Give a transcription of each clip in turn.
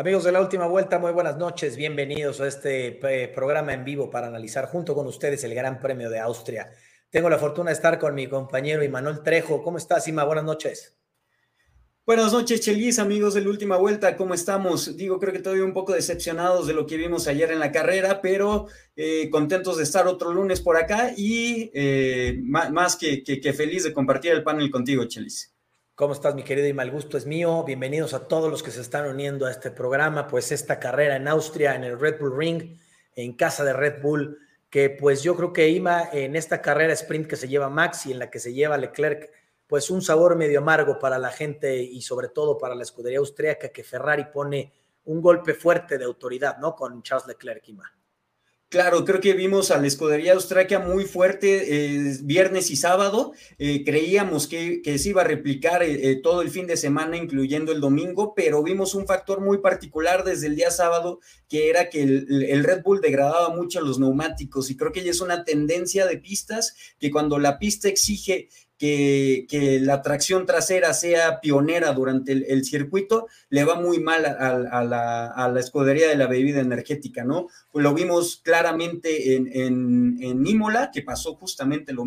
Amigos de la última vuelta, muy buenas noches, bienvenidos a este eh, programa en vivo para analizar junto con ustedes el Gran Premio de Austria. Tengo la fortuna de estar con mi compañero Imanuel Trejo. ¿Cómo estás, Ima? Buenas noches. Buenas noches, Chelis, amigos de la última vuelta, ¿cómo estamos? Digo, creo que todavía un poco decepcionados de lo que vimos ayer en la carrera, pero eh, contentos de estar otro lunes por acá y eh, más, que, que, feliz de compartir el panel contigo, Chelis. ¿Cómo estás, mi querido Ima? El gusto es mío. Bienvenidos a todos los que se están uniendo a este programa, pues esta carrera en Austria, en el Red Bull Ring, en casa de Red Bull, que pues yo creo que Ima en esta carrera sprint que se lleva Max y en la que se lleva Leclerc, pues un sabor medio amargo para la gente y sobre todo para la escudería austríaca que Ferrari pone un golpe fuerte de autoridad, ¿no? Con Charles Leclerc, Ima. Claro, creo que vimos a la escudería australia muy fuerte eh, viernes y sábado. Eh, creíamos que, se iba a replicar eh, todo el fin de semana, incluyendo el domingo, pero vimos un factor muy particular desde el día sábado, que era que el, el Red Bull degradaba mucho los neumáticos. Y creo que ya es una tendencia de pistas que cuando la pista exige que, la tracción trasera sea pionera durante el, circuito, le va muy mal a, la, escudería de la bebida energética, ¿no? Pues lo vimos claramente en, en, Imola, que pasó justamente lo,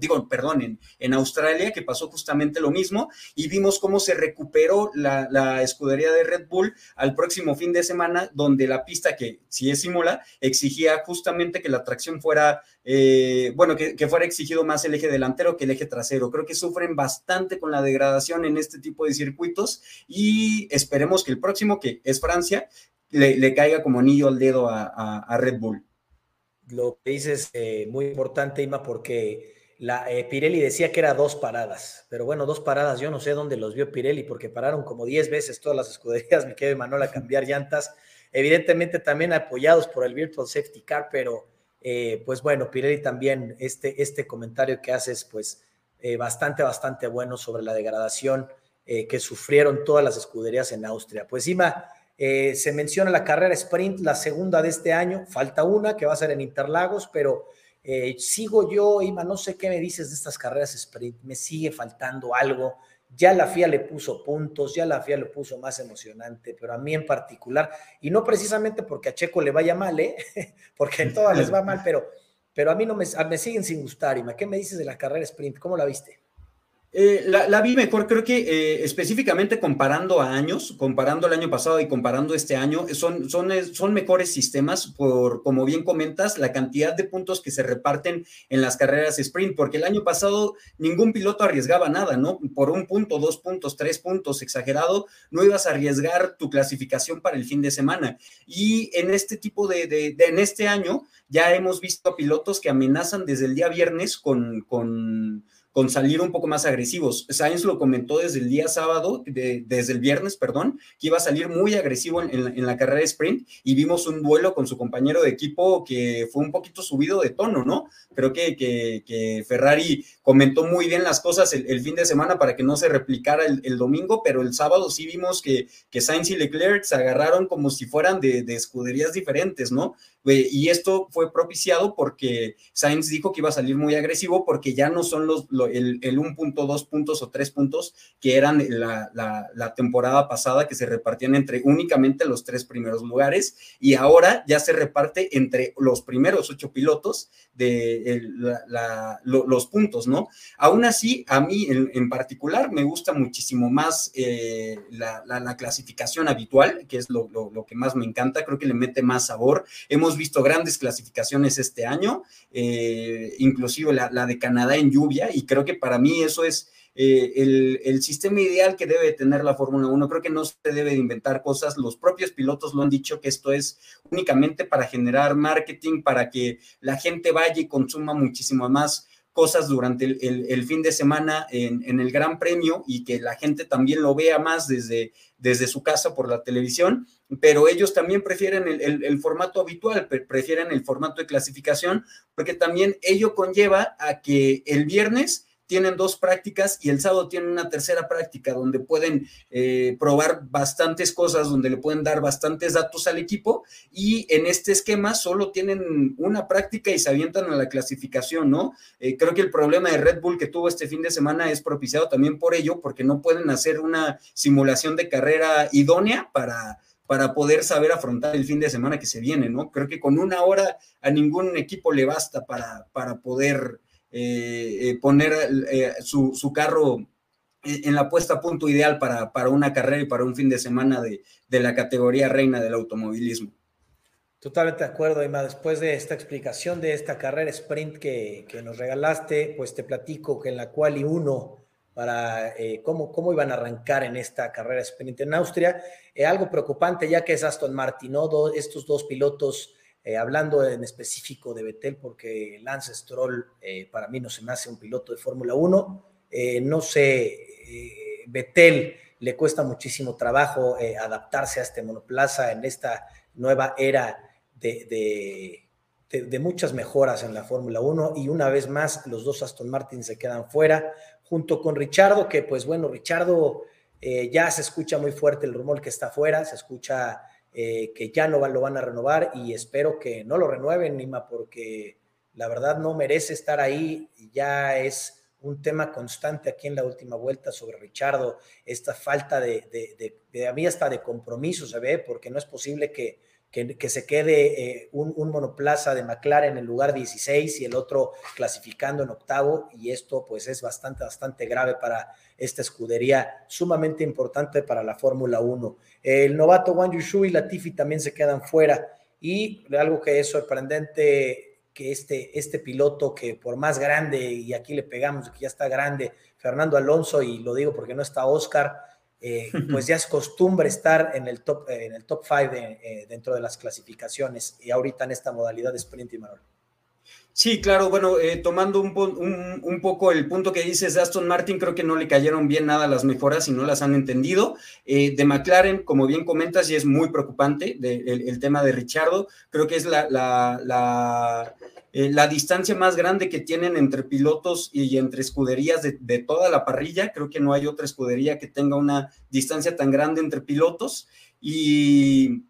digo, perdón, en, Australia, que pasó justamente lo mismo, y vimos cómo se recuperó la, escudería de Red Bull al próximo fin de semana, donde la pista, que si es Imola, exigía justamente que la tracción fuera, eh, bueno, que, fuera exigido más el eje delantero que el eje trasero Creo que sufren bastante con la degradación en este tipo de circuitos y esperemos que el próximo, que es Francia, le, caiga como anillo al dedo a, Red Bull. Lo que dices eh, muy importante, Ima, porque la, eh, Pirelli decía que era dos paradas, pero bueno, dos paradas, yo no sé dónde los vio Pirelli, porque pararon como diez veces todas las escuderías, me quedé Manuel a cambiar llantas, evidentemente también apoyados por el Virtual Safety Car, pero eh, pues bueno, Pirelli también, este, este comentario que haces, pues eh, bastante, bastante bueno sobre la degradación eh, que sufrieron todas las escuderías en Austria. Pues Ima, se menciona la carrera sprint, la segunda de este año, falta una que va a ser en Interlagos, pero sigo yo, Ima, no sé qué me dices de estas carreras sprint, me sigue faltando algo. Ya la FIA le puso puntos, ya la FIA le puso más emocionante, pero a mí en particular, y no precisamente porque a Checo le vaya mal, ¿eh? porque en todas les va mal, pero pero a mí no me, siguen sin gustar. Ima, ¿qué me dices de la carrera sprint? ¿Cómo la viste? Eh, la, vi mejor, creo que eh, específicamente comparando a años, comparando el año pasado y comparando este año, son, son, son mejores sistemas por, como bien comentas, la cantidad de puntos que se reparten en las carreras sprint, porque el año pasado ningún piloto arriesgaba nada, ¿no? Por un punto, dos puntos, tres puntos, exagerado, no ibas a arriesgar tu clasificación para el fin de semana. Y en este tipo de, de, en este año ya hemos visto pilotos que amenazan desde el día viernes con, con con salir un poco más agresivos. Sainz lo comentó desde el día sábado, desde el viernes, perdón, que iba a salir muy agresivo en, la, carrera de sprint y vimos un duelo con su compañero de equipo que fue un poquito subido de tono, ¿no? Creo que, que, Ferrari comentó muy bien las cosas el, fin de semana para que no se replicara el, domingo, pero el sábado sí vimos que, que Sainz y Leclerc se agarraron como si fueran de, de escuderías diferentes, ¿no? Y esto fue propiciado porque Sainz dijo que iba a salir muy agresivo porque ya no son los, el, el 1.2 puntos o 3 puntos que eran la, la, temporada pasada que se repartían entre únicamente los tres primeros lugares y ahora ya se reparte entre los primeros ocho pilotos de los puntos, ¿no? Aún así, a mí en, particular me gusta muchísimo más eh, la, clasificación habitual, que es lo, lo que más me encanta, creo que le mete más sabor. Hemos visto grandes clasificaciones este año, eh, inclusive la, de Canadá en lluvia, y creo que para mí eso es eh, el, sistema ideal que debe tener la Fórmula 1. Creo que no se debe de inventar cosas, los propios pilotos lo han dicho que esto es únicamente para generar marketing, para que la gente vaya y consuma muchísimo más cosas durante el, fin de semana en, el Gran Premio y que la gente también lo vea más desde, desde su casa por la televisión, pero ellos también prefieren el, formato habitual, prefieren el formato de clasificación, porque también ello conlleva a que el viernes tienen dos prácticas y el sábado tienen una tercera práctica donde pueden eh, probar bastantes cosas, donde le pueden dar bastantes datos al equipo y en este esquema solo tienen una práctica y se avientan a la clasificación, ¿no? Eh, creo que el problema de Red Bull que tuvo este fin de semana es propiciado también por ello, porque no pueden hacer una simulación de carrera idónea para para poder saber afrontar el fin de semana que se viene, ¿no? Creo que con una hora a ningún equipo le basta para, para poder eh, eh, poner eh, su, carro en la puesta a punto ideal para, para, una carrera y para un fin de semana de, de la categoría reina del automovilismo. Totalmente de acuerdo, Emma. Después de esta explicación de esta carrera sprint que, que nos regalaste, pues te platico que en la cual y uno para eh, cómo, cómo iban a arrancar en esta carrera sprint en Austria. Eh, algo preocupante ya que es Aston Martin, ¿no? estos dos pilotos, eh, hablando en específico de Vettel, porque Lance Stroll para mí no se me hace un piloto de Fórmula 1. no sé, Vettel le cuesta muchísimo trabajo adaptarse a este monoplaza en esta nueva era de, de muchas mejoras en la Fórmula 1 y una vez más los dos Aston Martin se quedan fuera junto con Richardo, que pues bueno, Richardo eh, ya se escucha muy fuerte el rumor que está afuera, se escucha eh, que ya no lo van a renovar y espero que no lo renueven, Nima, porque la verdad no merece estar ahí, ya es un tema constante aquí en la última vuelta sobre Richardo, esta falta de, de, de, a mí de compromiso se ve, porque no es posible que que, se quede eh, un, monoplaza de McLaren en el lugar 16 y el otro clasificando en octavo y esto pues es bastante, bastante grave para esta escudería, sumamente importante para la Fórmula 1. El novato Wang Yushu y Latifi también se quedan fuera y algo que es sorprendente que este, este piloto que por más grande, y aquí le pegamos que ya está grande, Fernando Alonso, y lo digo porque no está Oscar, eh, pues ya es costumbre estar en el top en el top 5 eh, dentro de las clasificaciones y ahorita en esta modalidad de sprint y manual. Sí, claro, bueno, eh, tomando un, un, poco el punto que dices de Aston Martin, creo que no le cayeron bien nada las mejoras y no las han entendido. de McLaren, como bien comentas, y es muy preocupante el, tema de Richardo, creo que es la, la eh, la distancia más grande que tienen entre pilotos y entre escuderías de, toda la parrilla. Creo que no hay otra escudería que tenga una distancia tan grande entre pilotos. Y,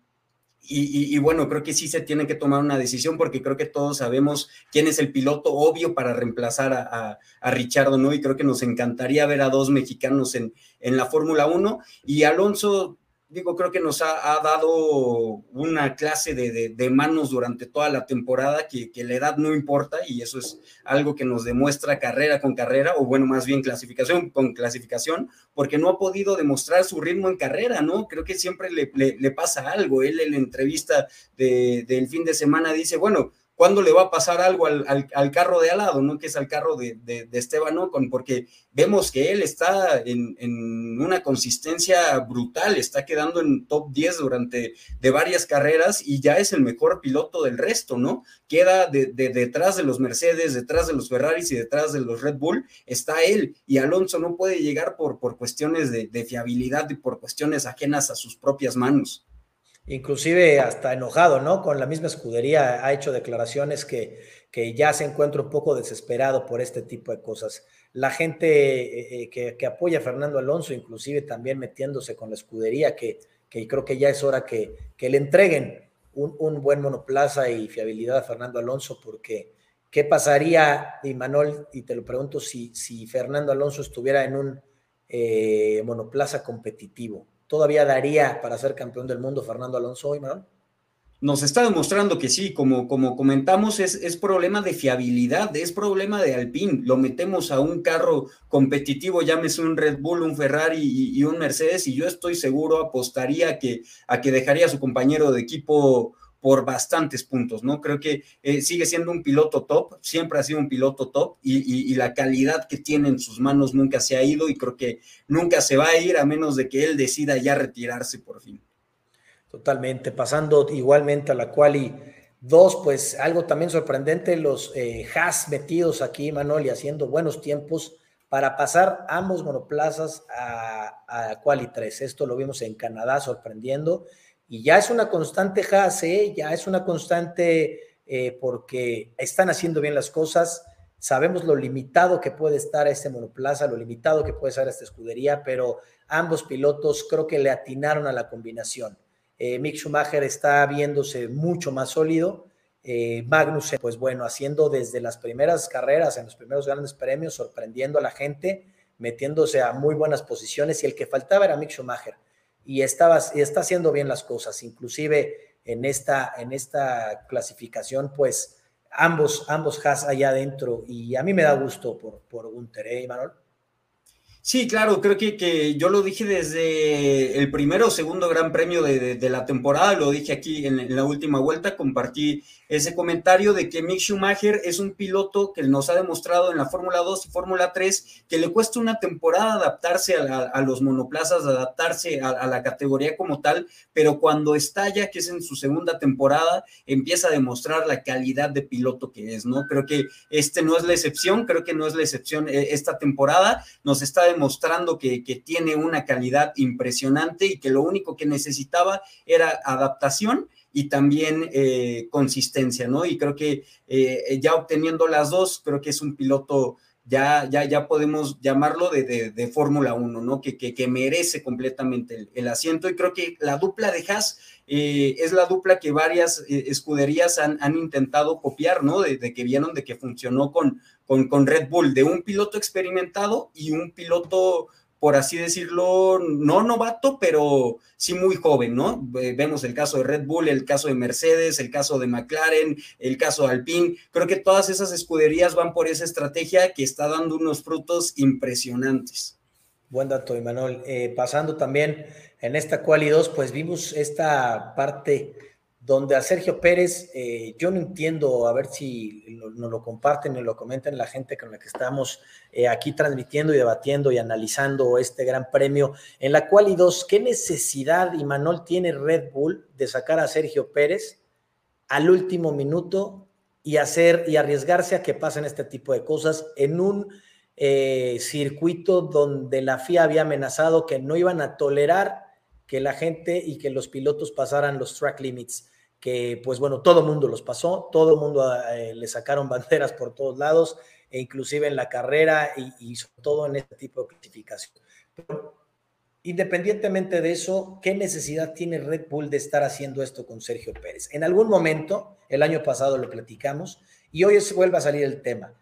bueno, creo que sí se tiene que tomar una decisión porque creo que todos sabemos quién es el piloto obvio para reemplazar a, a, Richardo, ¿no? Y creo que nos encantaría ver a dos mexicanos en, en la Fórmula 1. Y Alonso, digo, creo que nos ha, dado una clase de, manos durante toda la temporada que, la edad no importa y eso es algo que nos demuestra carrera con carrera, o bueno, más bien clasificación con clasificación, porque no ha podido demostrar su ritmo en carrera, ¿no? Creo que siempre le, pasa algo. Él en la entrevista del fin de semana dice, bueno, ¿Cuándo le va a pasar algo al, carro de al lado, ¿no? Que es al carro de, de, Esteban Ocon, porque vemos que él está en, una consistencia brutal, está quedando en top 10 durante de varias carreras y ya es el mejor piloto del resto, ¿no? Queda de, detrás de los Mercedes, detrás de los Ferraris y detrás de los Red Bull, está él y Alonso no puede llegar por, por cuestiones de, fiabilidad y por cuestiones ajenas a sus propias manos inclusive hasta enojado, ¿no? Con la misma escudería ha hecho declaraciones que, que ya se encuentra un poco desesperado por este tipo de cosas. La gente eh, eh, que, apoya a Fernando Alonso, inclusive también metiéndose con la escudería, que, que creo que ya es hora que, que le entreguen un, buen monoplaza y fiabilidad a Fernando Alonso, porque ¿qué pasaría, y y te lo pregunto, si, si Fernando Alonso estuviera en un eh, monoplaza competitivo? Todavía daría para ser campeón del mundo Fernando Alonso hoy, ¿no? Nos está demostrando que sí, como, como comentamos, es, es, problema de fiabilidad, es problema de Alpine. Lo metemos a un carro competitivo, llámese un Red Bull, un Ferrari y, un Mercedes, y yo estoy seguro, apostaría que, a que dejaría a su compañero de equipo por bastantes puntos, ¿no? Creo que eh, sigue siendo un piloto top, siempre ha sido un piloto top y, la calidad que tiene en sus manos nunca se ha ido y creo que nunca se va a ir a menos de que él decida ya retirarse por fin. Totalmente, pasando igualmente a la quali dos, pues algo también sorprendente, los eh, Haas metidos aquí, Manuel, y haciendo buenos tiempos para pasar ambos monoplazas a, a quali 3. Esto lo vimos en Canadá sorprendiendo y ya es una constante Haas, ¿eh? ya es una constante eh, porque están haciendo bien las cosas. Sabemos lo limitado que puede estar este monoplaza, lo limitado que puede ser esta escudería, pero ambos pilotos creo que le atinaron a la combinación. Eh, Mick Schumacher está viéndose mucho más sólido. Eh, Magnus, pues bueno, haciendo desde las primeras carreras, en los primeros grandes premios, sorprendiendo a la gente, metiéndose a muy buenas posiciones y el que faltaba era Mick Schumacher y, estaba, está haciendo bien las cosas, inclusive en esta, en esta clasificación, pues ambos, ambos Haas allá adentro, y a mí me da gusto por, por Gunter, ¿eh, Manuel? Sí, claro, creo que, que, yo lo dije desde el primero o segundo gran premio de, de, la temporada, lo dije aquí en, en, la última vuelta, compartí ese comentario de que Mick Schumacher es un piloto que nos ha demostrado en la Fórmula 2 y Fórmula 3 que le cuesta una temporada adaptarse a, a los monoplazas, adaptarse a, a, la categoría como tal, pero cuando estalla, que es en su segunda temporada, empieza a demostrar la calidad de piloto que es, ¿no? Creo que este no es la excepción, creo que no es la excepción eh, esta temporada, nos está que, que tiene una calidad impresionante y que lo único que necesitaba era adaptación y también eh, consistencia, ¿no? Y creo que eh, ya obteniendo las dos, creo que es un piloto, ya, ya, ya podemos llamarlo de, de, de Fórmula 1, ¿no? Que, que, que, merece completamente el, asiento y creo que la dupla de Haas eh, es la dupla que varias escuderías han, han, intentado copiar, ¿no? De, de, que vieron de que funcionó con, con, con Red Bull, de un piloto experimentado y un piloto por así decirlo, no novato, pero sí muy joven, ¿no? Vemos el caso de Red Bull, el caso de Mercedes, el caso de McLaren, el caso de Alpine. Creo que todas esas escuderías van por esa estrategia que está dando unos frutos impresionantes. Buen dato, Emanuel. Eh, pasando también en esta quali 2, pues vimos esta parte donde a Sergio Pérez, eh, yo no entiendo, a ver si nos lo, comparten y lo comentan la gente con la que estamos eh, aquí transmitiendo y debatiendo y analizando este gran premio, en la cual y dos, ¿qué necesidad, y Manuel tiene Red Bull de sacar a Sergio Pérez al último minuto y hacer y arriesgarse a que pasen este tipo de cosas en un eh, circuito donde la FIA había amenazado que no iban a tolerar que la gente y que los pilotos pasaran los track limits? Que pues bueno, todo mundo los pasó, todo mundo eh, le sacaron banderas por todos lados, e inclusive en la carrera y, y sobre todo en este tipo de clasificación. Pero, independientemente de eso, ¿qué necesidad tiene Red Bull de estar haciendo esto con Sergio Pérez? En algún momento, el año pasado lo platicamos y hoy es, vuelve a salir el tema.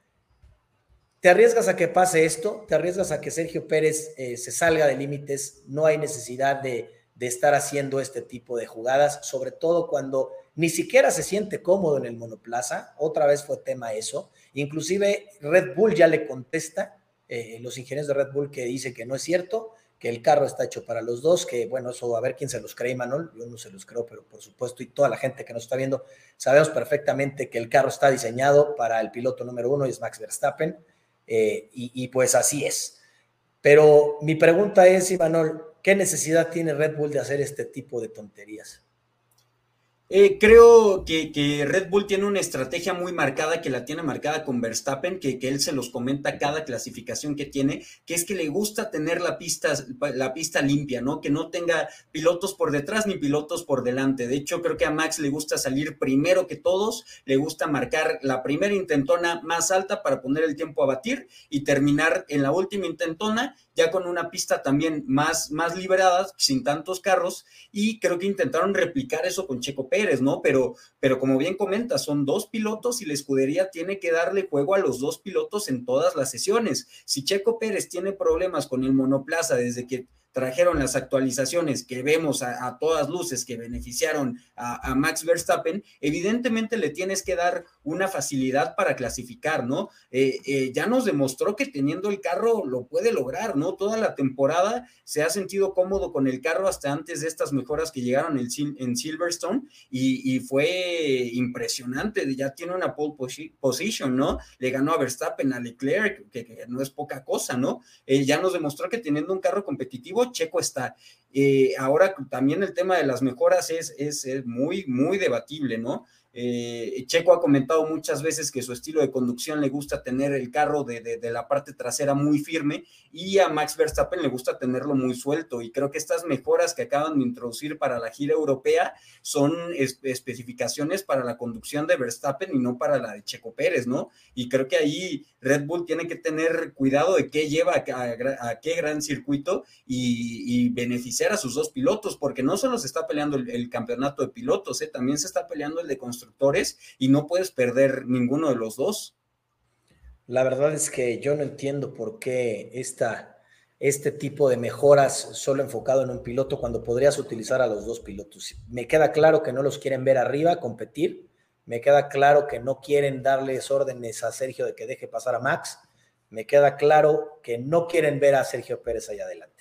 ¿Te arriesgas a que pase esto? ¿Te arriesgas a que Sergio Pérez eh, se salga de límites? No hay necesidad de de estar haciendo este tipo de jugadas, sobre todo cuando ni siquiera se siente cómodo en el monoplaza. Otra vez fue tema eso. Inclusive Red Bull ya le contesta, eh, los ingenieros de Red Bull que dice que no es cierto, que el carro está hecho para los dos, que bueno, eso a ver quién se los cree, Manuel, yo no se los creo, pero por supuesto, y toda la gente que nos está viendo, sabemos perfectamente que el carro está diseñado para el piloto número uno, y es Max Verstappen, eh, y, y pues así es. Pero mi pregunta es, Imanol, ¿Qué necesidad tiene Red Bull de hacer este tipo de tonterías? Eh, creo que, Red Bull tiene una estrategia muy marcada, que la tiene marcada con Verstappen, que, que, él se los comenta cada clasificación que tiene, que es que le gusta tener la pista, la pista limpia, ¿no? Que no tenga pilotos por detrás ni pilotos por delante. De hecho, creo que a Max le gusta salir primero que todos, le gusta marcar la primera intentona más alta para poner el tiempo a batir y terminar en la última intentona ya con una pista también más, más liberada, sin tantos carros, y creo que intentaron replicar eso con Checo Pérez, ¿no? Pero, pero como bien comenta, son dos pilotos y la escudería tiene que darle juego a los dos pilotos en todas las sesiones. Si Checo Pérez tiene problemas con el monoplaza desde que trajeron las actualizaciones que vemos a, todas luces que beneficiaron a, Max Verstappen, evidentemente le tienes que dar una facilidad para clasificar, ¿no? Eh, eh, ya nos demostró que teniendo el carro lo puede lograr, ¿no? Toda la temporada se ha sentido cómodo con el carro hasta antes de estas mejoras que llegaron en, Silverstone y, fue impresionante, ya tiene una pole position, ¿no? Le ganó a Verstappen, a Leclerc, que, que no es poca cosa, ¿no? Eh, ya nos demostró que teniendo un carro competitivo, Checo está. Eh, ahora también el tema de las mejoras es, es, es muy, muy debatible, ¿no? Eh, Checo ha comentado muchas veces que su estilo de conducción le gusta tener el carro de, de, la parte trasera muy firme y a Max Verstappen le gusta tenerlo muy suelto. Y creo que estas mejoras que acaban de introducir para la gira europea son es, especificaciones para la conducción de Verstappen y no para la de Checo Pérez, ¿no? Y creo que ahí Red Bull tiene que tener cuidado de qué lleva a, qué gran circuito y, beneficiar a sus dos pilotos, porque no solo se está peleando el, el campeonato de pilotos, ¿eh? también se está peleando el de construcción y no puedes perder ninguno de los dos. La verdad es que yo no entiendo por qué esta, este tipo de mejoras solo enfocado en un piloto cuando podrías utilizar a los dos pilotos. Me queda claro que no los quieren ver arriba competir, me queda claro que no quieren darles órdenes a Sergio de que deje pasar a Max, me queda claro que no quieren ver a Sergio Pérez allá adelante.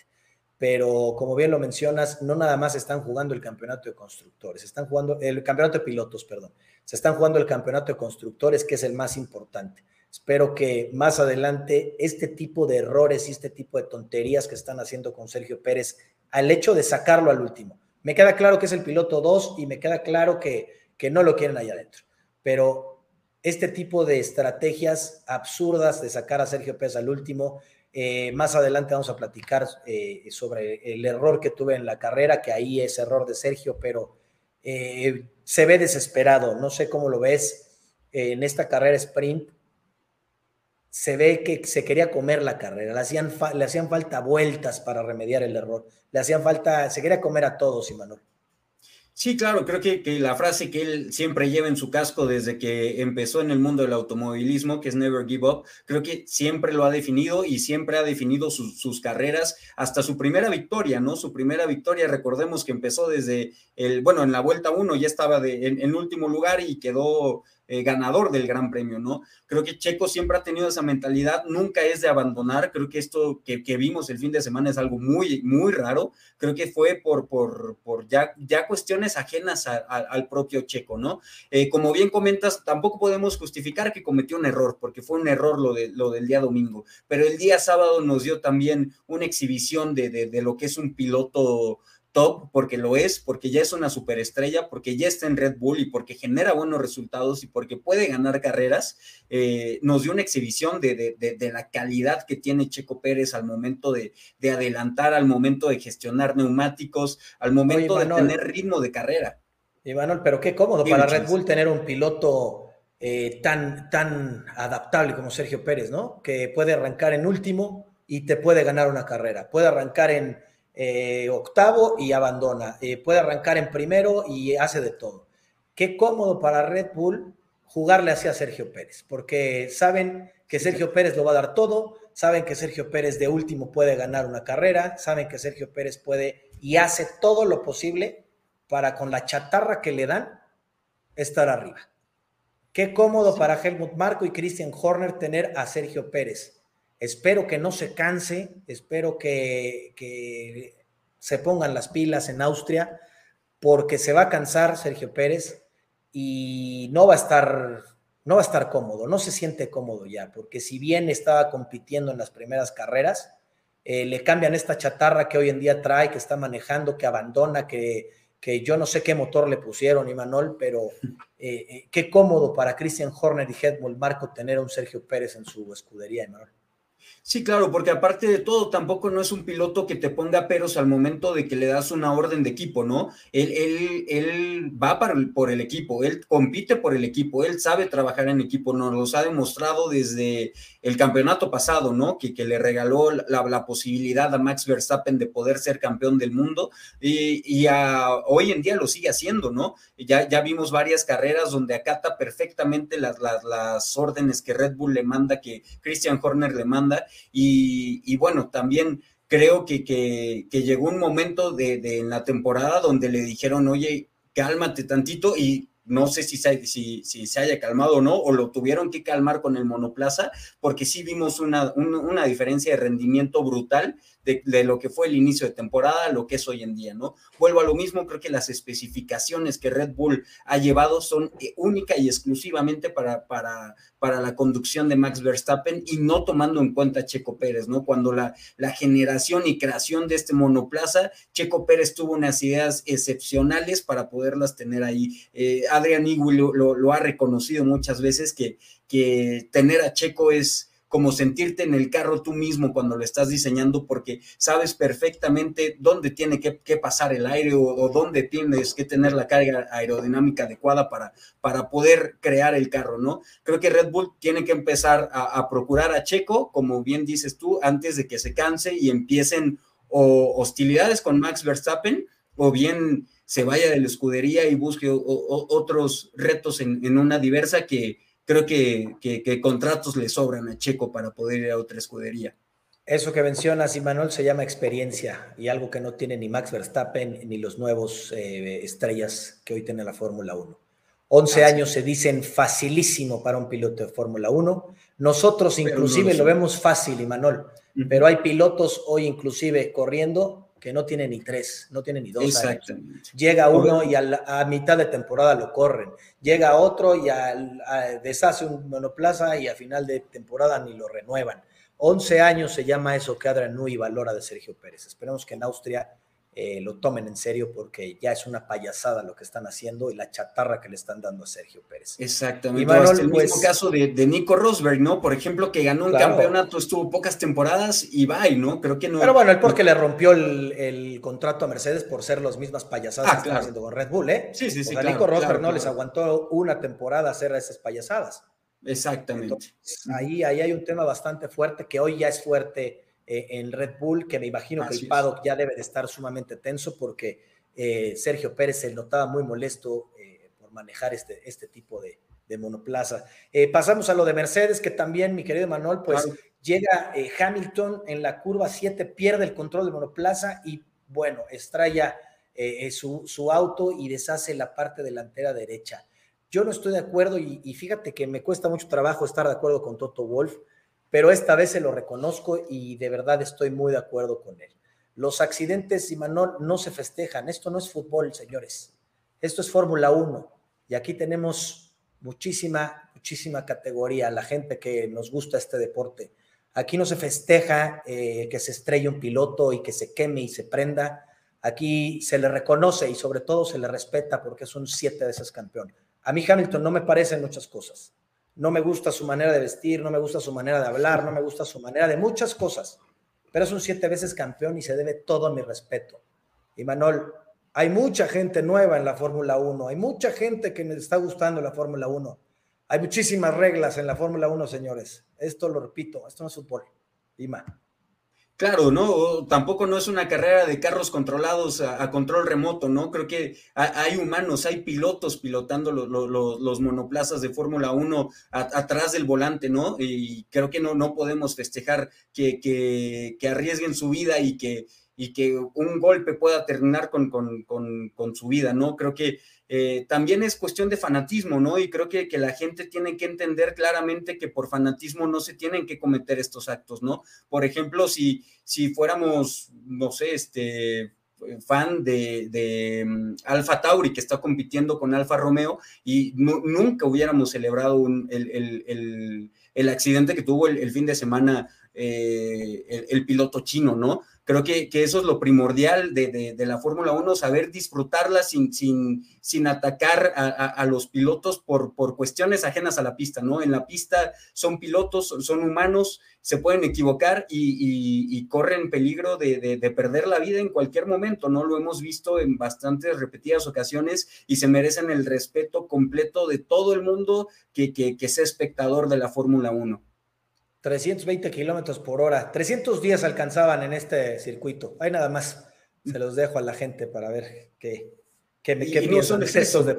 Pero como bien lo mencionas, no nada más están jugando el campeonato de constructores, están jugando el campeonato de pilotos, perdón. Se están jugando el campeonato de constructores, que es el más importante. Espero que más adelante este tipo de errores y este tipo de tonterías que están haciendo con Sergio Pérez, al hecho de sacarlo al último. Me queda claro que es el piloto 2 y me queda claro que, que no lo quieren allá adentro. Pero este tipo de estrategias absurdas de sacar a Sergio Pérez al último, eh, más adelante vamos a platicar eh, sobre el error que tuve en la carrera, que ahí es error de Sergio, pero eh, se ve desesperado. No sé cómo lo ves en esta carrera sprint se ve que se quería comer la carrera, le hacían, le hacían falta vueltas para remediar el error, le hacían falta, se quería comer a todos, Imanol. Sí, claro, creo que, la frase que él siempre lleva en su casco desde que empezó en el mundo del automovilismo, que es Never Give Up, creo que siempre lo ha definido y siempre ha definido sus, carreras hasta su primera victoria, ¿no? Su primera victoria, recordemos que empezó desde el, bueno, en la vuelta uno ya estaba de, en último lugar y quedó eh, ganador del Gran Premio, ¿no? Creo que Checo siempre ha tenido esa mentalidad, nunca es de abandonar, creo que esto que, vimos el fin de semana es algo muy, muy raro, creo que fue por, por, por ya, ya cuestiones ajenas al propio Checo, ¿no? Eh, como bien comentas, tampoco podemos justificar que cometió un error, porque fue un error lo, de, lo del día domingo, pero el día sábado nos dio también una exhibición de, de lo que es un piloto top, porque lo es, porque ya es una superestrella, porque ya está en Red Bull y porque genera buenos resultados y porque puede ganar carreras, eh, nos dio una exhibición de, la calidad que tiene Checo Pérez al momento de, adelantar, al momento de gestionar neumáticos, al momento de tener ritmo de carrera. Y pero qué cómodo para Red Bull tener un piloto eh, tan, tan adaptable como Sergio Pérez, ¿no? Que puede arrancar en último y te puede ganar una carrera, puede arrancar en eh, octavo y abandona. Eh, puede arrancar en primero y hace de todo. Qué cómodo para Red Bull jugarle así a Sergio Pérez, porque saben que Sergio Pérez lo va a dar todo, saben que Sergio Pérez de último puede ganar una carrera, saben que Sergio Pérez puede y hace todo lo posible para con la chatarra que le dan estar arriba. Qué cómodo para Helmut Marco y Christian Horner tener a Sergio Pérez. Espero que no se canse, espero que, se pongan las pilas en Austria, porque se va a cansar Sergio Pérez y no va a estar no va a estar cómodo, no se siente cómodo ya, porque si bien estaba compitiendo en las primeras carreras, eh, le cambian esta chatarra que hoy en día trae, que está manejando, que abandona, que, que yo no sé qué motor le pusieron, Imanol, pero eh, eh, qué cómodo para Christian Horner y Helmut Marco tener a un Sergio Pérez en su escudería, Imanol. Sí, claro, porque aparte de todo, tampoco no es un piloto que te ponga peros al momento de que le das una orden de equipo, ¿no? Él, él, él va para por el equipo, él compite por el equipo, él sabe trabajar en equipo, nos los ha demostrado desde el campeonato pasado, ¿no? Que, que le regaló la, posibilidad a Max Verstappen de poder ser campeón del mundo y, y hoy en día lo sigue haciendo, ¿no? Ya, ya vimos varias carreras donde acata perfectamente las, las, las órdenes que Red Bull le manda, que Christian Horner le manda y, bueno, también creo que, que, llegó un momento de, de, en la temporada donde le dijeron, oye, cálmate tantito y no sé si se, si, si se haya calmado o no, o lo tuvieron que calmar con el monoplaza, porque sí vimos una, una diferencia de rendimiento brutal de, lo que fue el inicio de temporada a lo que es hoy en día, ¿no? Vuelvo a lo mismo, creo que las especificaciones que Red Bull ha llevado son eh, única y exclusivamente para, para, para la conducción de Max Verstappen y no tomando en cuenta Checo Pérez, ¿no? Cuando la, la generación y creación de este monoplaza, Checo Pérez tuvo unas ideas excepcionales para poderlas tener ahí. Eh, Adrian Newey lo, lo, ha reconocido muchas veces que, que tener a Checo es como sentirte en el carro tú mismo cuando lo estás diseñando porque sabes perfectamente dónde tiene que, pasar el aire o, dónde tienes que tener la carga aerodinámica adecuada para, para poder crear el carro, ¿no? Creo que Red Bull tiene que empezar a, procurar a Checo, como bien dices tú, antes de que se canse y empiecen hostilidades con Max Verstappen o bien se vaya de la escudería y busque otros retos en una diversa que, creo que, contratos le sobran a Checo para poder ir a otra escudería. Eso que mencionas, Manuel, se llama experiencia y algo que no tiene ni Max Verstappen ni los nuevos eh, estrellas que hoy tiene la Fórmula 1. 11 años se dicen facilísimo para un piloto de Fórmula 1. Nosotros inclusive lo vemos fácil, Imanol, pero hay pilotos hoy inclusive corriendo que no tienen ni tres, no tienen ni dos años. Llega uno y a, mitad de temporada lo corren. Llega otro y deshace un monoplaza y a final de temporada ni lo renuevan. 11 años se llama eso que Adrian Nui valora de Sergio Pérez. Esperemos que en Austria eh, lo tomen en serio porque ya es una payasada lo que están haciendo y la chatarra que le están dando a Sergio Pérez. Exactamente. Y el mismo pues, caso de, Nico Rosberg, ¿no? Por ejemplo, que ganó un campeonato, estuvo pocas temporadas y va, ¿no? Creo que no. Pero bueno, él porque le rompió el, contrato a Mercedes por ser las mismas payasadas ah, que están haciendo con Red Bull, ¿eh? Sí, sí, sí. O Nico Rosberg no les aguantó una temporada hacer esas payasadas. Exactamente. ahí, ahí hay un tema bastante fuerte que hoy ya es fuerte eh, en Red Bull, que me imagino que el paddock ya debe de estar sumamente tenso porque eh, Sergio Pérez se notaba muy molesto eh, por manejar este, este tipo de, monoplaza. pasamos a lo de Mercedes, que también, mi querido Manuel, pues llega Hamilton en la curva 7, pierde el control de monoplaza y bueno, estrella su, su auto y deshace la parte delantera derecha. Yo no estoy de acuerdo y, fíjate que me cuesta mucho trabajo estar de acuerdo con Toto Wolf, pero esta vez se lo reconozco y de verdad estoy muy de acuerdo con él. Los accidentes, y Manuel, no se festejan. Esto no es fútbol, señores. Esto es Fórmula 1. Y aquí tenemos muchísima, muchísima categoría, la gente que nos gusta este deporte. Aquí no se festeja eh, que se estrelle un piloto y que se queme y se prenda. Aquí se le reconoce y sobre todo se le respeta porque es un siete veces campeón. A mí Hamilton no me parecen muchas cosas. No me gusta su manera de vestir, no me gusta su manera de hablar, no me gusta su manera de muchas cosas. Pero es un siete veces campeón y se debe todo mi respeto. Y Manol, hay mucha gente nueva en la Fórmula 1, hay mucha gente que me está gustando la Fórmula 1. Hay muchísimas reglas en la Fórmula 1, señores. Esto lo repito, esto no es fútbol. Dima. Claro, ¿no? Tampoco no es una carrera de carros controlados a, control remoto, ¿no? Creo que hay humanos, hay pilotos pilotando los monoplazas de Fórmula 1 atrás del volante, ¿no? Y creo que no, no podemos festejar que, que, arriesguen su vida y que, y que un golpe pueda terminar con, con, con su vida, ¿no? Creo que eh, también es cuestión de fanatismo, ¿no? Y creo que, que, la gente tiene que entender claramente que por fanatismo no se tienen que cometer estos actos, ¿no? Por ejemplo, si, si fuéramos, no sé, este fan de, de mm, Alfa Tauri que está compitiendo con Alfa Romeo y nunca hubiéramos celebrado el, el, accidente que tuvo el, fin de semana eh, el, piloto chino, ¿no? Creo que, eso es lo primordial de, la Fórmula 1, saber disfrutarla sin, sin, sin atacar a, los pilotos por, por cuestiones ajenas a la pista, ¿no? En la pista son pilotos, son humanos, se pueden equivocar y, corren peligro de, perder la vida en cualquier momento, ¿no? Lo hemos visto en bastantes repetidas ocasiones y se merecen el respeto completo de todo el mundo que, que, que sea espectador de la Fórmula 1. 320 kilómetros por hora. 300 días alcanzaban en este circuito. Hay nada más. Se los dejo a la gente para ver qué, qué, qué no son excesos de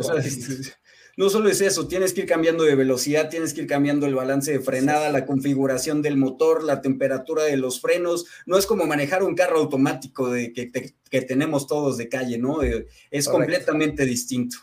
no solo es eso, tienes que ir cambiando de velocidad, tienes que ir cambiando el balance de frenada, la configuración del motor, la temperatura de los frenos. No es como manejar un carro automático de que, que tenemos todos de calle, ¿no? Eh, es completamente distinto.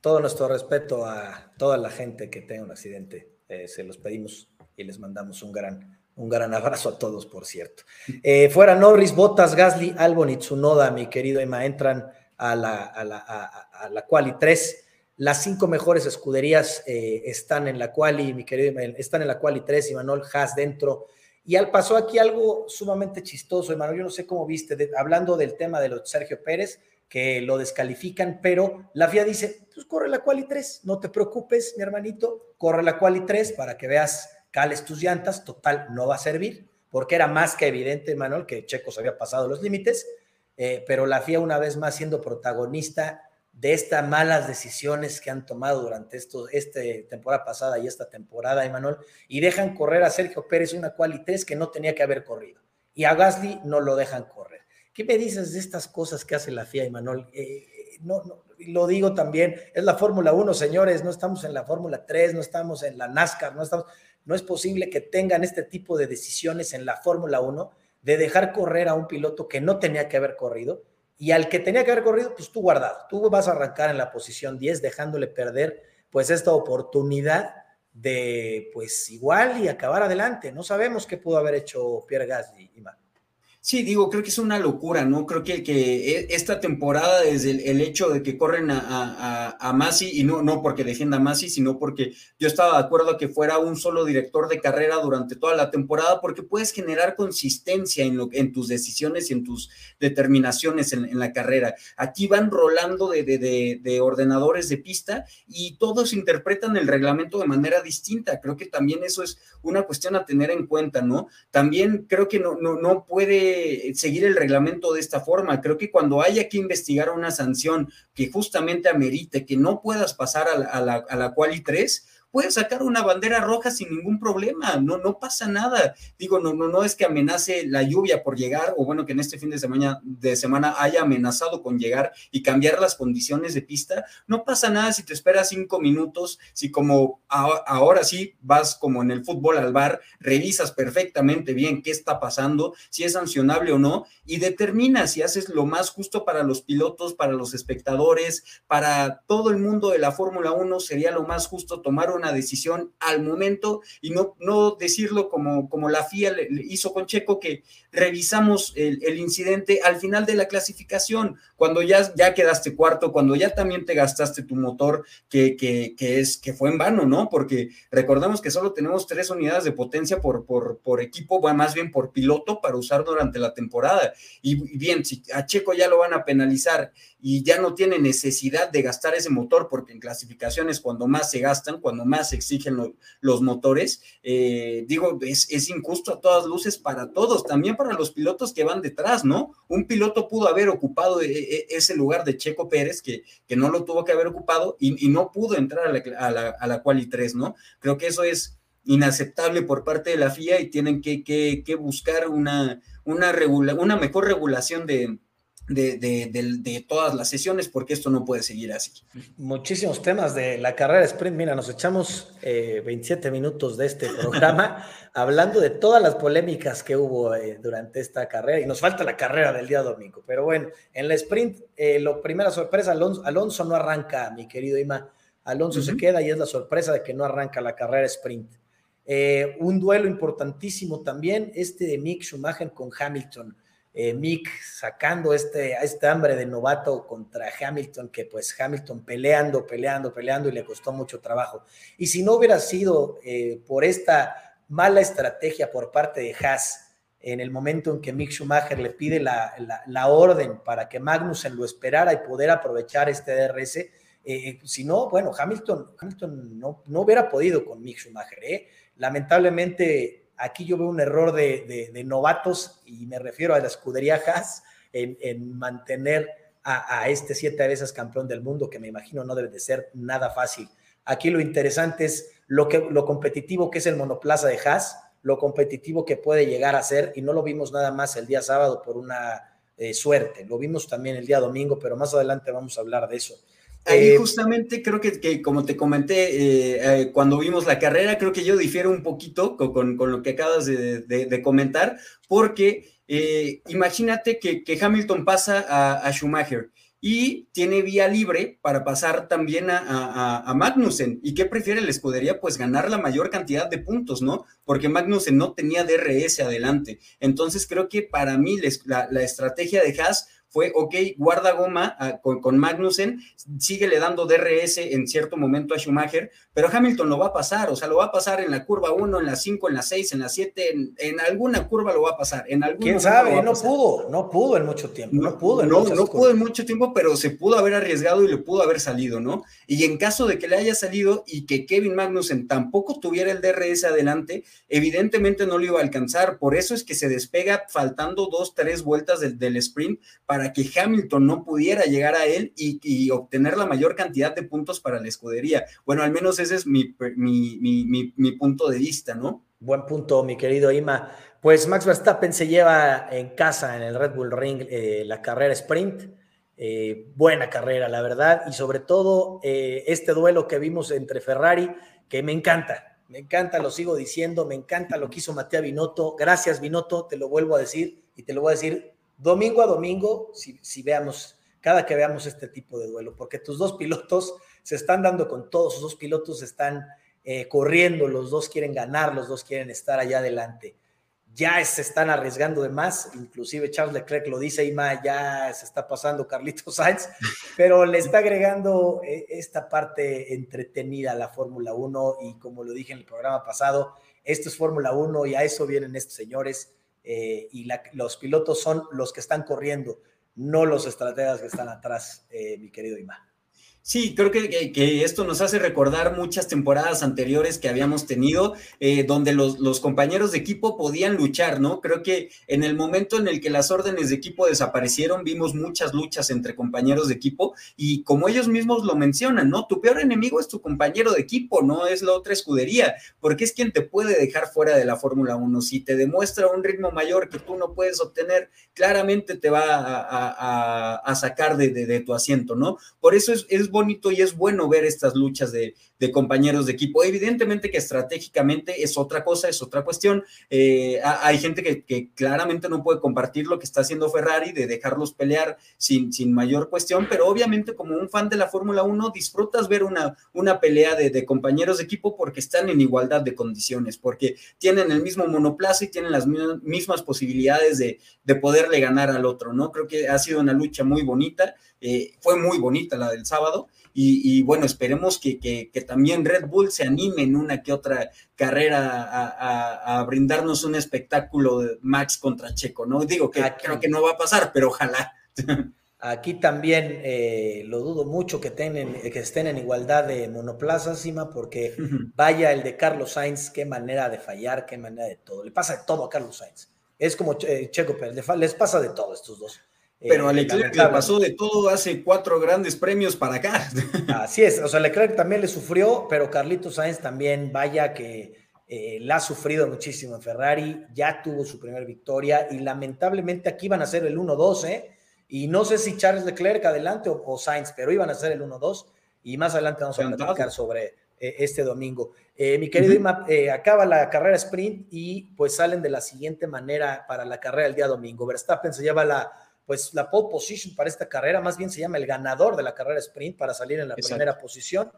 Todo nuestro respeto a toda la gente que tenga un accidente. Eh, se los pedimos y les mandamos un gran, un gran abrazo a todos, por cierto. Eh, fuera Norris, Bottas, Gasly, Albon y Tsunoda, mi querido Emma, entran a la, a la, a, la Quali 3. Las cinco mejores escuderías eh, están en la Quali, mi querido, están en la Quali 3 y Manuel Haas dentro. Y al pasó aquí algo sumamente chistoso, Emanuel, yo no sé cómo viste, hablando del tema de los Sergio Pérez, que lo descalifican, pero la FIA dice, pues corre la Quali 3, no te preocupes, mi hermanito, corre la Quali 3 para que veas cales tus llantas, total, no va a servir, porque era más que evidente, Manuel, que Checo se había pasado los límites, eh, pero la FIA una vez más siendo protagonista de estas malas decisiones que han tomado durante esto, esta temporada pasada y esta temporada, Emanuel, y dejan correr a Sergio Pérez una quali 3 que no tenía que haber corrido. Y a Gasly no lo dejan correr. ¿Qué me dices de estas cosas que hace la FIA, Emanuel? Eh, no, no, lo digo también, es la Fórmula 1, señores, no estamos en la Fórmula 3, no estamos en la NASCAR, no estamos no es posible que tengan este tipo de decisiones en la Fórmula 1 de dejar correr a un piloto que no tenía que haber corrido y al que tenía que haber corrido, pues tú guardado, tú vas a arrancar en la posición 10 dejándole perder pues esta oportunidad de pues igual y acabar adelante. No sabemos qué pudo haber hecho Pierre Gasly, Ima. Sí, digo, creo que es una locura, ¿no? Creo que, que e, esta temporada, desde el, hecho de que corren a, a, a, Masi, y no, no porque defienda a Masi, sino porque yo estaba de acuerdo que fuera un solo director de carrera durante toda la temporada, porque puedes generar consistencia en, lo, en tus decisiones y en tus determinaciones en, la carrera. Aquí van rolando de, de, ordenadores de pista y todos interpretan el reglamento de manera distinta. Creo que también eso es una cuestión a tener en cuenta, ¿no? También creo que no, no, no puede seguir el reglamento de esta forma. Creo que cuando haya que investigar una sanción que justamente amerite que no puedas pasar a la, a la, a la quali 3, puede sacar una bandera roja sin ningún problema, no, no pasa nada. Digo, no, no, no es que amenace la lluvia por llegar, o bueno, que en este fin de semana, de semana haya amenazado con llegar y cambiar las condiciones de pista. No pasa nada si te esperas cinco minutos, si como ahora sí vas como en el fútbol al bar, revisas perfectamente bien qué está pasando, si es sancionable o no, y determinas si haces lo más justo para los pilotos, para los espectadores, para todo el mundo de la Fórmula 1, sería lo más justo tomar una decisión al momento y no, no decirlo como, como la FIA le, hizo con Checo, que revisamos el, el, incidente al final de la clasificación, cuando ya, ya quedaste cuarto, cuando ya también te gastaste tu motor, que, que, que, es, que fue en vano, ¿no? Porque recordamos que solo tenemos tres unidades de potencia por, por, por equipo, más bien por piloto para usar durante la temporada. Y, y bien, si a Checo ya lo van a penalizar y ya no tiene necesidad de gastar ese motor, porque en clasificaciones cuando más se gastan, cuando más se exigen lo, los motores, eh, digo, es, es, injusto a todas luces para todos, también para los pilotos que van detrás, ¿no? Un piloto pudo haber ocupado e, e, ese lugar de Checo Pérez, que, que no lo tuvo que haber ocupado y, y no pudo entrar a la, a la, a la Quali 3, ¿no? Creo que eso es inaceptable por parte de la FIA y tienen que, que, que buscar una, una, regula, una mejor regulación de, de, de, de, de, todas las sesiones, porque esto no puede seguir así. Muchísimos temas de la carrera sprint. Mira, nos echamos eh, 27 minutos de este programa hablando de todas las polémicas que hubo eh, durante esta carrera y nos falta la carrera del día domingo. Pero bueno, en la sprint, eh, la primera sorpresa, Alonso, Alonso, no arranca, mi querido Ima. Alonso uh -huh. se queda y es la sorpresa de que no arranca la carrera sprint. Eh, un duelo importantísimo también, este de Mick Schumacher con Hamilton eh, Mick sacando este, este hambre de novato contra Hamilton, que pues Hamilton peleando, peleando, peleando y le costó mucho trabajo. Y si no hubiera sido eh, por esta mala estrategia por parte de Haas, en el momento en que Mick Schumacher le pide la, la, orden para que Magnussen lo esperara y poder aprovechar este DRS, eh, si no, bueno, Hamilton, Hamilton no, no hubiera podido con Mick Schumacher. Lamentablemente Aquí yo veo un error de, novatos y me refiero a la escudería Haas en, en mantener a, a, este siete veces campeón del mundo, que me imagino no debe de ser nada fácil. Aquí lo interesante es lo, que, lo competitivo que es el monoplaza de Haas, lo competitivo que puede llegar a ser, y no lo vimos nada más el día sábado por una eh, suerte, lo vimos también el día domingo, pero más adelante vamos a hablar de eso. Ahí eh, justamente creo que, que, como te comenté, eh, eh, cuando vimos la carrera, creo que yo difiero un poquito con, con, con lo que acabas de, de, de comentar, porque eh, imagínate que, que, Hamilton pasa a, a, Schumacher y tiene vía libre para pasar también a, a, a, Magnussen. ¿Y qué prefiere la escudería? Pues ganar la mayor cantidad de puntos, ¿no? Porque Magnussen no tenía DRS adelante. Entonces creo que para mí la, la estrategia de Haas fue, ok, guarda goma uh, con, con, Magnussen, síguele dando DRS en cierto momento a Schumacher, pero Hamilton lo va a pasar, o sea, lo va a pasar en la curva 1, en la 5, en la 6, en la 7, en, en, alguna curva lo va a pasar. En ¿Quién sabe? No pudo, no pudo en mucho tiempo, no, no pudo. En no, no pudo en mucho tiempo, pero se pudo haber arriesgado y le pudo haber salido, ¿no? Y en caso de que le haya salido y que Kevin Magnussen tampoco tuviera el DRS adelante, evidentemente no lo iba a alcanzar, por eso es que se despega faltando dos, tres vueltas del, del sprint para para que Hamilton no pudiera llegar a él y, obtener la mayor cantidad de puntos para la escudería. Bueno, al menos ese es mi, mi, mi, mi punto de vista, ¿no? Buen punto, mi querido Ima. Pues Max Verstappen se lleva en casa en el Red Bull Ring eh, la carrera sprint. Eh, buena carrera, la verdad, y sobre todo eh, este duelo que vimos entre Ferrari, que me encanta, me encanta, lo sigo diciendo, me encanta lo que hizo Matías Binotto. Gracias, Binotto, te lo vuelvo a decir y te lo voy a decir domingo a domingo, si, si veamos, cada que veamos este tipo de duelo, porque tus dos pilotos se están dando con todos, sus dos pilotos están eh, corriendo, los dos quieren ganar, los dos quieren estar allá adelante. Ya se están arriesgando de más, inclusive Charles Leclerc lo dice, Ima, ya se está pasando Carlitos Sainz, pero le está agregando eh, esta parte entretenida a la Fórmula 1 y como lo dije en el programa pasado, esto es Fórmula 1 y a eso vienen estos señores eh, y los pilotos son los que están corriendo, no los estrategas que están atrás, mi querido Ima. Sí, creo que, que, esto nos hace recordar muchas temporadas anteriores que habíamos tenido, eh, donde los, los, compañeros de equipo podían luchar, ¿no? Creo que en el momento en el que las órdenes de equipo desaparecieron, vimos muchas luchas entre compañeros de equipo y como ellos mismos lo mencionan, ¿no? Tu peor enemigo es tu compañero de equipo, no es la otra escudería, porque es quien te puede dejar fuera de la Fórmula 1. Si te demuestra un ritmo mayor que tú no puedes obtener, claramente te va a, sacar de, de, de, tu asiento, ¿no? Por eso es, es y es bueno ver estas luchas de, compañeros de equipo. Evidentemente que estratégicamente es otra cosa, es otra cuestión. Eh, hay gente que, que, claramente no puede compartir lo que está haciendo Ferrari, de dejarlos pelear sin, sin mayor cuestión, pero obviamente como un fan de la Fórmula 1 disfrutas ver una, una pelea de, de, compañeros de equipo porque están en igualdad de condiciones, porque tienen el mismo monoplaza y tienen las mismas posibilidades de, de poderle ganar al otro, ¿no? Creo que ha sido una lucha muy bonita, eh, fue muy bonita la del sábado y, bueno, esperemos que, que, que, también Red Bull se anime en una que otra carrera a, a, a brindarnos un espectáculo de Max contra Checo, ¿no? Digo que Aquí. creo que no va a pasar, pero ojalá. Aquí también eh, lo dudo mucho que estén en igualdad de monoplazas, Sima, porque vaya el de Carlos Sainz, qué manera de fallar, qué manera de todo. Le pasa de todo a Carlos Sainz. Es como eh, Checo Pérez, les pasa de todo a estos dos. Pero a Leclerc le pasó de todo hace cuatro grandes premios para acá. Así es, o sea, Leclerc también le sufrió, pero Carlitos Sainz también, vaya que eh, la ha sufrido muchísimo en Ferrari, ya tuvo su primera victoria y lamentablemente aquí van a ser el 1-2, ¿eh? Y no sé si Charles Leclerc adelante o, o Sainz, pero iban a ser el 1-2 y más adelante vamos a platicar sobre eh, este domingo. Eh, mi querido uh -huh. Ima, eh, acaba la carrera sprint y pues salen de la siguiente manera para la carrera el día domingo. Verstappen se lleva la pues la pole position para esta carrera, más bien se llama el ganador de la carrera sprint para salir en la Exacto. primera posición.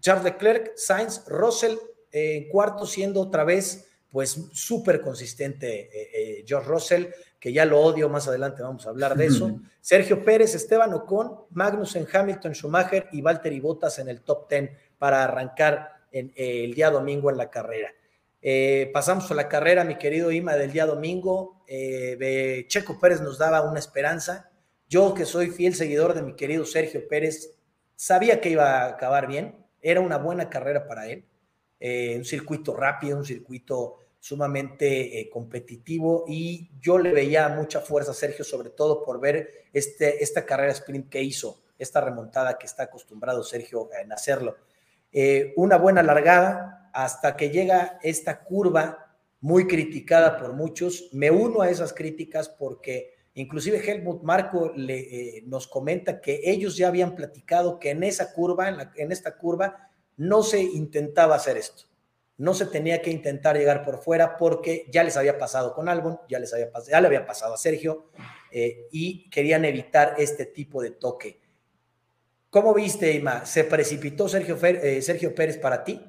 Charles Leclerc, Sainz, Russell eh, en cuarto, siendo otra vez pues súper consistente eh, eh, George Russell, que ya lo odio, más adelante vamos a hablar de eso. Sergio Pérez, Esteban Ocon, Magnussen, Hamilton, Schumacher y Valtteri Bottas en el top 10 para arrancar en, el día domingo en la carrera. Eh, pasamos a la carrera, mi querido Ima, del día domingo. Eh, Checo Pérez nos daba una esperanza. Yo, que soy fiel seguidor de mi querido Sergio Pérez, sabía que iba a acabar bien. Era una buena carrera para él. Eh, un circuito rápido, un circuito sumamente eh, competitivo y yo le veía mucha fuerza a Sergio, sobre todo por ver este, esta carrera sprint que hizo, esta remontada que está acostumbrado Sergio en hacerlo. Una buena largada, hasta que llega esta curva muy criticada por muchos. Me uno a esas críticas porque inclusive Helmut Marco le, eh, nos comenta que ellos ya habían platicado que en esa curva, en, la, esta curva, no se intentaba hacer esto. No se tenía que intentar llegar por fuera porque ya les había pasado con Albon, ya, les había, ya le había pasado a Sergio eh, y querían evitar este tipo de toque. ¿Cómo viste, Ima? ¿Se precipitó Sergio, eh, Sergio Pérez para ti?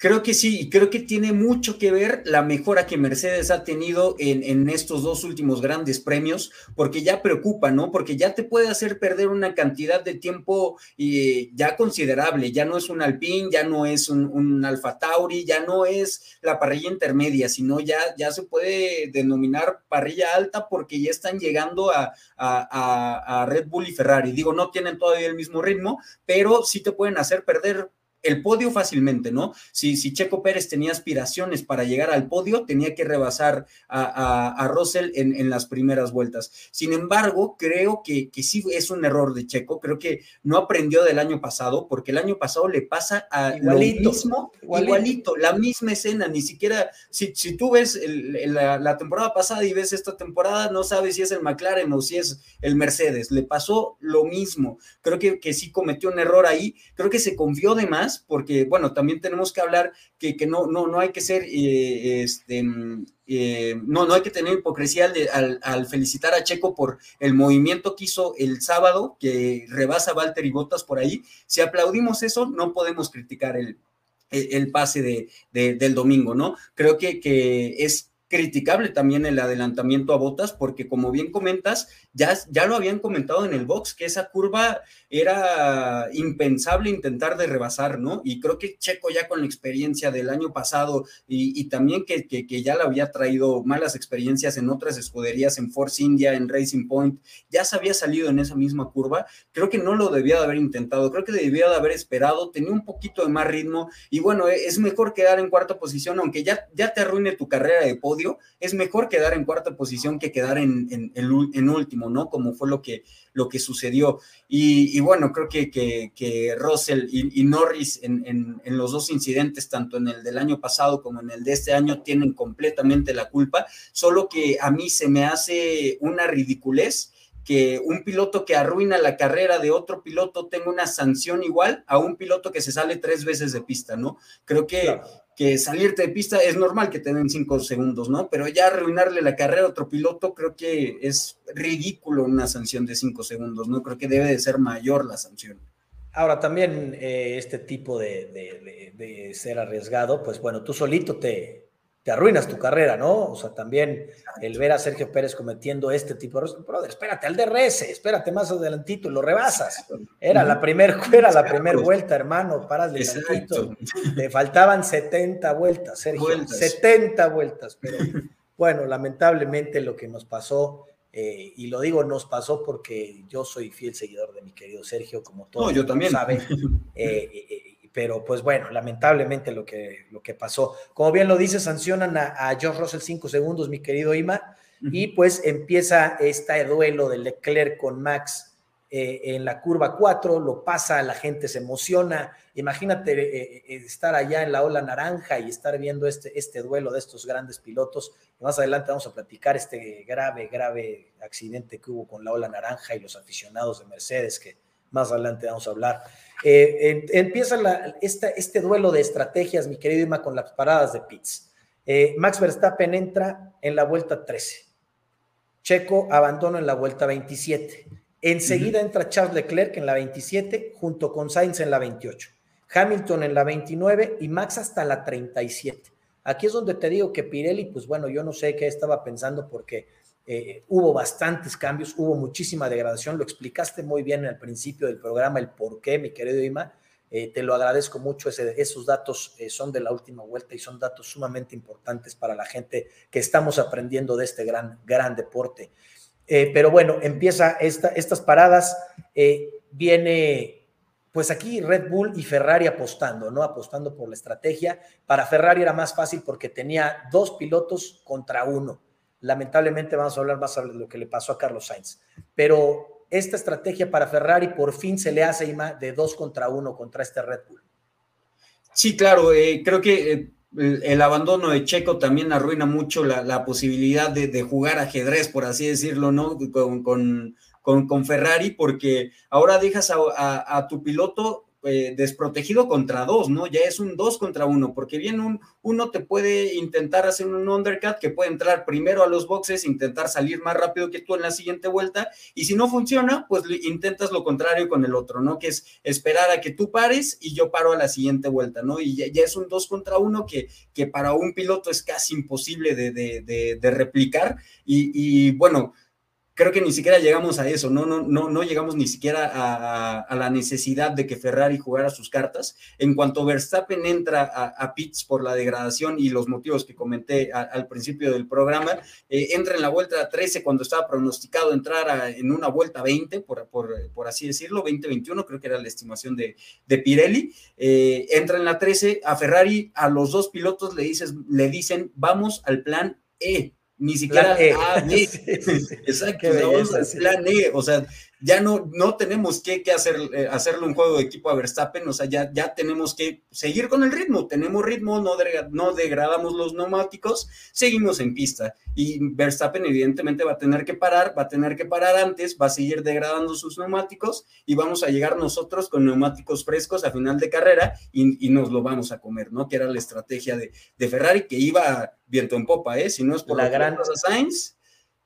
Creo que sí, y creo que tiene mucho que ver la mejora que Mercedes ha tenido en, en, estos dos últimos grandes premios, porque ya preocupa, ¿no? Porque ya te puede hacer perder una cantidad de tiempo eh, ya considerable, ya no es un Alpine, ya no es un, Alfa Tauri, ya no es la parrilla intermedia, sino ya, ya se puede denominar parrilla alta porque ya están llegando a, a, a Red Bull y Ferrari. Digo, no tienen todavía el mismo ritmo, pero sí te pueden hacer perder el podio fácilmente, ¿no? Si, si, Checo Pérez tenía aspiraciones para llegar al podio, tenía que rebasar a, a, a Russell en, en, las primeras vueltas. Sin embargo, creo que, que, sí es un error de Checo, creo que no aprendió del año pasado, porque el año pasado le pasa a igualito, lo mismo, igualito. igualito, la misma escena, ni siquiera, si, si tú ves el, la, la, temporada pasada y ves esta temporada, no sabes si es el McLaren o si es el Mercedes, le pasó lo mismo. Creo que, que sí cometió un error ahí, creo que se confió de más porque bueno, también tenemos que hablar que, que no, no, no hay que ser, eh, este, eh, no, no hay que tener hipocresía al, al, felicitar a Checo por el movimiento que hizo el sábado, que rebasa a y Bottas por ahí. Si aplaudimos eso, no podemos criticar el, el, pase de, de, del domingo, ¿no? Creo que, que es criticable también el adelantamiento a botas, porque como bien comentas, ya, ya lo habían comentado en el box, que esa curva era impensable intentar de rebasar, ¿no? Y creo que Checo ya con la experiencia del año pasado y, también que, que, ya le había traído malas experiencias en otras escuderías, en Force India, en Racing Point, ya se había salido en esa misma curva, creo que no lo debía de haber intentado, creo que debía de haber esperado, tenía un poquito de más ritmo y bueno, es mejor quedar en cuarta posición, aunque ya, ya te arruine tu carrera de podio es mejor quedar en cuarta posición que quedar en, en, último, ¿no? Como fue lo que, lo que sucedió. Y, bueno, creo que, que, Russell y, Norris en, los dos incidentes, tanto en el del año pasado como en el de este año, tienen completamente la culpa, solo que a mí se me hace una ridiculez que un piloto que arruina la carrera de otro piloto tenga una sanción igual a un piloto que se sale tres veces de pista, ¿no? Creo que, que salirte de pista es normal que te den cinco segundos, ¿no? Pero ya arruinarle la carrera a otro piloto creo que es ridículo una sanción de cinco segundos, ¿no? Creo que debe de ser mayor la sanción. Ahora, también eh, este tipo de, de, ser arriesgado, pues bueno, tú solito te, te arruinas tu carrera, ¿no? O sea, también el ver a Sergio Pérez cometiendo este tipo de brother, espérate al DRS, espérate más adelantito y lo rebasas. Era la primera era la primera vuelta, hermano, paras de. Le faltaban 70 vueltas, Sergio, 70 vueltas, pero bueno, lamentablemente lo que nos pasó eh, y lo digo, nos pasó porque yo soy fiel seguidor de mi querido Sergio, como todos no, yo también. saben. Eh, eh, pero pues bueno, lamentablemente lo que, lo que pasó. Como bien lo dice, sancionan a, a George Russell cinco segundos, mi querido Ima, y pues empieza este duelo de Leclerc con Max eh, en la curva 4, lo pasa, la gente se emociona. Imagínate eh, eh, estar allá en la ola naranja y estar viendo este, este duelo de estos grandes pilotos. Más adelante vamos a platicar este grave, grave accidente que hubo con la ola naranja y los aficionados de Mercedes, que más adelante vamos a hablar. Eh, empieza este duelo de estrategias, mi querido Ima, con las paradas de pits. Eh, Max Verstappen entra en la vuelta 13. Checo abandona en la vuelta 27. Enseguida entra Charles Leclerc en la 27, junto con Sainz en la 28. Hamilton en la 29 y Max hasta la 37. Aquí es donde te digo que Pirelli, pues bueno, yo no sé qué estaba pensando porque eh, hubo bastantes cambios, hubo muchísima degradación, lo explicaste muy bien al principio del programa, el por qué, mi querido Ima, eh, te lo agradezco mucho, esos datos eh, son de la última vuelta y son datos sumamente importantes para la gente que estamos aprendiendo de este gran, gran deporte. pero bueno, empieza esta, estas paradas, viene pues aquí Red Bull y Ferrari apostando, ¿no? Apostando por la estrategia. Para Ferrari era más fácil porque tenía dos pilotos contra uno Lamentablemente vamos a hablar más sobre lo que le pasó a Carlos Sainz. Pero esta estrategia para Ferrari por fin se le hace de dos contra uno contra este Red Bull. Sí, claro, eh, creo que eh, el, abandono de Checo también arruina mucho la, posibilidad de, jugar ajedrez, por así decirlo, ¿no? Con, con, Ferrari, porque ahora dejas a tu piloto eh, desprotegido contra dos, ¿no? Ya es un dos contra uno, porque bien un, uno te puede intentar hacer un undercut que puede entrar primero a los boxes, intentar salir más rápido que tú en la siguiente vuelta, y si no funciona, pues intentas lo contrario con el otro, ¿no? Que es esperar a que tú pares y yo paro a la siguiente vuelta, ¿no? Y ya, es un dos contra uno que, que para un piloto es casi imposible de, de, replicar, y, y bueno, creo que ni siquiera llegamos a eso, no, no, no, no llegamos ni siquiera a, la necesidad de que Ferrari jugara sus cartas. En cuanto Verstappen entra a, Pitts por la degradación y los motivos que comenté al principio del programa, eh, entra en la vuelta 13 cuando estaba pronosticado entrar en una vuelta 20, por, por, así decirlo, 20-21, creo que era la estimación de, de Pirelli. Eh, entra en la 13, a Ferrari, a los dos pilotos le, dices, le dicen, vamos al plan E ni siquiera e. Exacto, plan E. O sea, ya no, no tenemos que, hacer, eh, hacerle un juego de equipo a Verstappen, o sea, ya, ya tenemos que seguir con el ritmo, tenemos ritmo, no, no degradamos los neumáticos, seguimos en pista. Y Verstappen evidentemente va a tener que parar, va a tener que parar antes, va a seguir degradando sus neumáticos y vamos a llegar nosotros con neumáticos frescos a final de carrera y, nos lo vamos a comer, ¿no? Que era la estrategia de, de Ferrari que iba viento en popa, ¿eh? Si no es por la gran Sainz,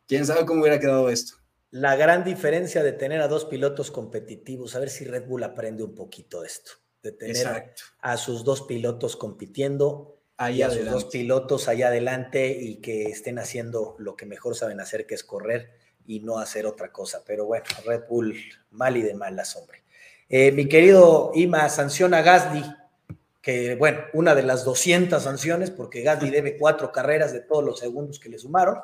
quién sabe cómo hubiera quedado esto la gran diferencia de tener a dos pilotos competitivos, a ver si Red Bull aprende un poquito de esto, de tener a, sus dos pilotos compitiendo, ahí a sus dos pilotos allá adelante y que estén haciendo lo que mejor saben hacer, que es correr y no hacer otra cosa. Pero bueno, Red Bull mal y de malas, hombre. Eh, mi querido Ima, sanciona a Gasly, que bueno, una de las 200 sanciones, porque Gasly debe cuatro carreras de todos los segundos que le sumaron,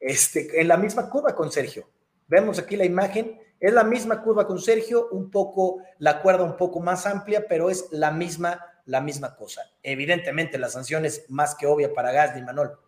este, en la misma curva con Sergio. Vemos aquí la imagen, es la misma curva con Sergio, un poco, la cuerda un poco más amplia, pero es la misma, la misma cosa. Evidentemente, la sanción es más que obvia para Gasly, Manol.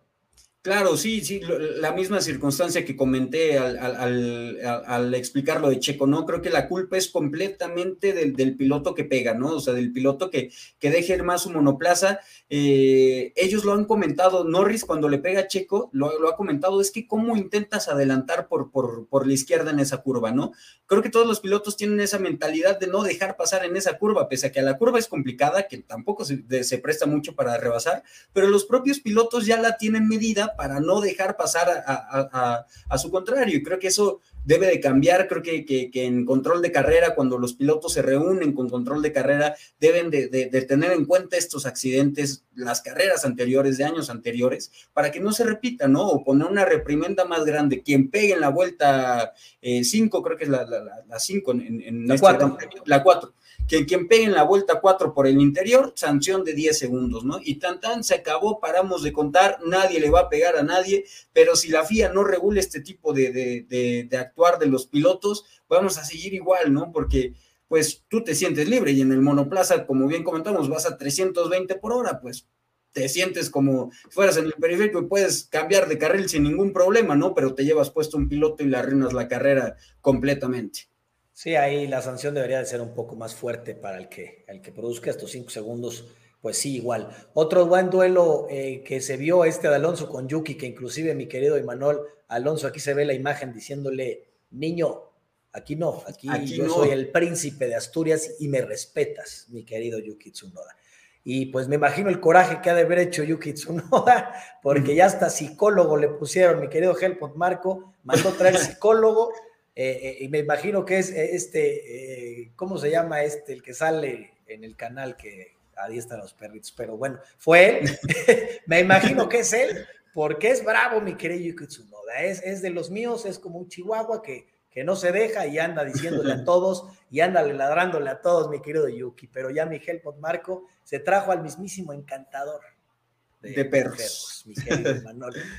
Claro, sí, sí, la misma circunstancia que comenté al, al, explicar lo de Checo, ¿no? Creo que la culpa es completamente del, piloto que pega, ¿no? O sea, del piloto que, que deje más su monoplaza. Eh, ellos lo han comentado, Norris cuando le pega a Checo, lo, ha comentado, es que cómo intentas adelantar por, por, por, la izquierda en esa curva, ¿no? Creo que todos los pilotos tienen esa mentalidad de no dejar pasar en esa curva, pese a que la curva es complicada, que tampoco se, se presta mucho para rebasar, pero los propios pilotos ya la tienen medida para no dejar pasar a, su contrario. Y creo que eso debe de cambiar. Creo que, que, en control de carrera, cuando los pilotos se reúnen con control de carrera, deben de, tener en cuenta estos accidentes, las carreras anteriores, de años anteriores, para que no se repita, ¿no? O poner una reprimenda más grande. Quien pegue en la vuelta 5, eh, creo que es la 5 en, en, la 4. Este la 4 que quien pegue en la vuelta 4 por el interior, sanción de 10 segundos, ¿no? Y tan tan se acabó, paramos de contar, nadie le va a pegar a nadie, pero si la FIA no regula este tipo de, de, de, actuar de los pilotos, vamos a seguir igual, ¿no? Porque pues tú te sientes libre y en el monoplaza, como bien comentamos, vas a 320 por hora, pues te sientes como fueras en el periférico y puedes cambiar de carril sin ningún problema, ¿no? Pero te llevas puesto un piloto y le arruinas la carrera completamente. Sí, ahí la sanción debería de ser un poco más fuerte para el que, el que produzca estos cinco segundos. Pues sí, igual. Otro buen duelo eh, que se vio este de Alonso con Yuki, que inclusive mi querido Imanol Alonso, aquí se ve la imagen diciéndole, niño, aquí no, aquí, yo soy el príncipe de Asturias y me respetas, mi querido Yuki Tsunoda. Y pues me imagino el coraje que ha de haber hecho Yuki Tsunoda, porque ya hasta psicólogo le pusieron, mi querido Helmut Marco, mandó traer psicólogo eh, eh, y me imagino que es eh, este, ¿cómo se llama este? El que sale en el canal que adiestra a los perritos, pero bueno, fue él. me imagino que es él, porque es bravo, mi querido Yuki Tsunoda. Es, es de los míos, es como un chihuahua que, que no se deja y anda diciéndole a todos y anda ladrándole a todos, mi querido Yuki. Pero ya mi Helmut Marco se trajo al mismísimo encantador de, perros. mi querido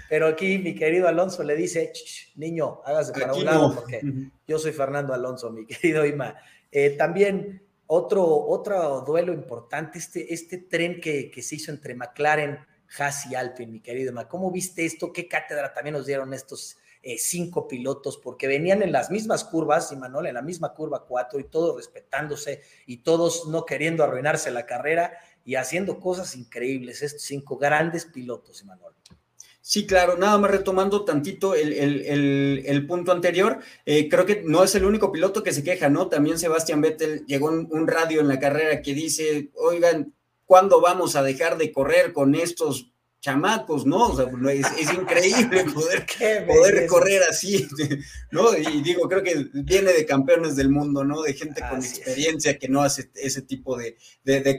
Pero aquí mi querido Alonso le dice, niño, hágase para un lado porque yo soy Fernando Alonso, mi querido Ima. Eh, también otro, otro duelo importante, este, este tren que, que se hizo entre McLaren, Haas y Alpine, mi querido Ima. ¿Cómo viste esto? ¿Qué cátedra también nos dieron estos eh, cinco pilotos? Porque venían en las mismas curvas, Manuel, en la misma curva cuatro y todos respetándose y todos no queriendo arruinarse la carrera y haciendo cosas increíbles, estos cinco grandes pilotos, Emanuel. Sí, claro, nada más retomando tantito el, punto anterior, eh, creo que no es el único piloto que se queja, ¿no? También Sebastián Vettel llegó un, un radio en la carrera que dice, oigan, ¿cuándo vamos a dejar de correr con estos chamacos, ¿no? O sea, es, increíble poder, poder correr así, ¿no? Y digo, creo que viene de campeones del mundo, ¿no? De gente con experiencia que no hace ese tipo de,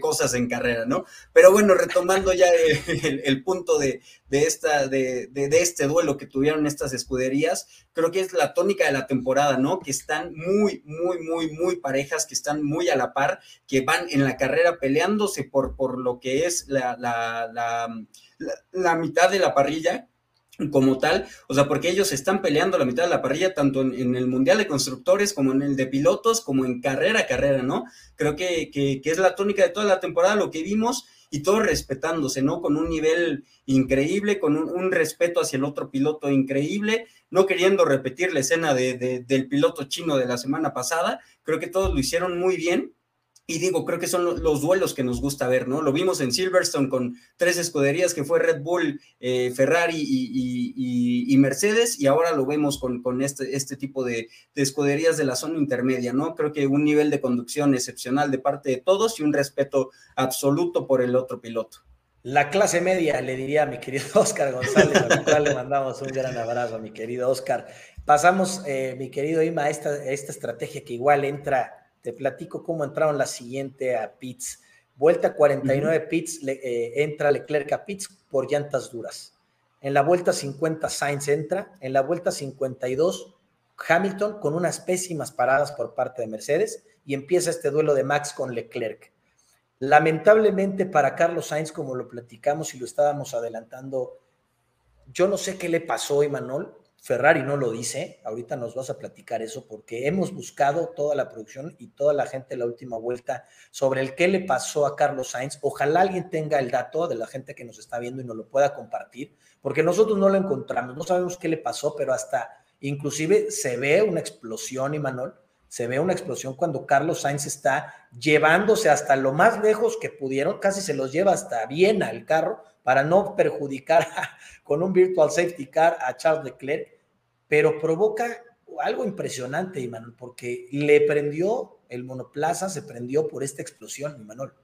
cosas en carrera, ¿no? Pero bueno, retomando ya el, punto de, esta, de, este duelo que tuvieron estas escuderías, creo que es la tónica de la temporada, ¿no? Que están muy, muy, muy, muy parejas, que están muy a la par, que van en la carrera peleándose por, por lo que es la, la, la, mitad de la parrilla. como tal, o sea, porque ellos están peleando la mitad de la parrilla, tanto en, el Mundial de Constructores como en el de Pilotos, como en carrera a carrera, ¿no? Creo que, que, es la tónica de toda la temporada, lo que vimos, y todo respetándose, ¿no? Con un nivel increíble, con un, respeto hacia el otro piloto increíble, no queriendo repetir la escena de, del piloto chino de la semana pasada, creo que todos lo hicieron muy bien y digo, creo que son los duelos que nos gusta ver, ¿no? Lo vimos en Silverstone con tres escuderías que fue Red Bull, eh, Ferrari y, Mercedes, y ahora lo vemos con, con este, este tipo de, escuderías de la zona intermedia, ¿no? Creo que un nivel de conducción excepcional de parte de todos y un respeto absoluto por el otro piloto. La clase media, le diría a mi querido Oscar González, al cual le mandamos un gran abrazo a mi querido Oscar. Pasamos, eh, mi querido Ima, a esta, esta estrategia que igual entra te platico cómo entraron la siguiente a pits. Vuelta 49 pits, le, eh, entra Leclerc a pits por llantas duras. En la vuelta 50 Sainz entra, en la vuelta 52 Hamilton con unas pésimas paradas por parte de Mercedes y empieza este duelo de Max con Leclerc. Lamentablemente para Carlos Sainz, como lo platicamos y lo estábamos adelantando, yo no sé qué le pasó, Emanuel, Ferrari no lo dice, ahorita nos vas a platicar eso porque hemos buscado toda la producción y toda la gente en la última vuelta sobre el qué le pasó a Carlos Sainz. Ojalá alguien tenga el dato de la gente que nos está viendo y nos lo pueda compartir, porque nosotros no lo encontramos, no sabemos qué le pasó, pero hasta inclusive se ve una explosión, Imanol, se ve una explosión cuando Carlos Sainz está llevándose hasta lo más lejos que pudieron, casi se los lleva hasta Viena el carro para no perjudicar con un virtual safety car a Charles Leclerc, pero provoca algo impresionante, Imanol, porque le prendió el monoplaza, se prendió por esta explosión, Imanol.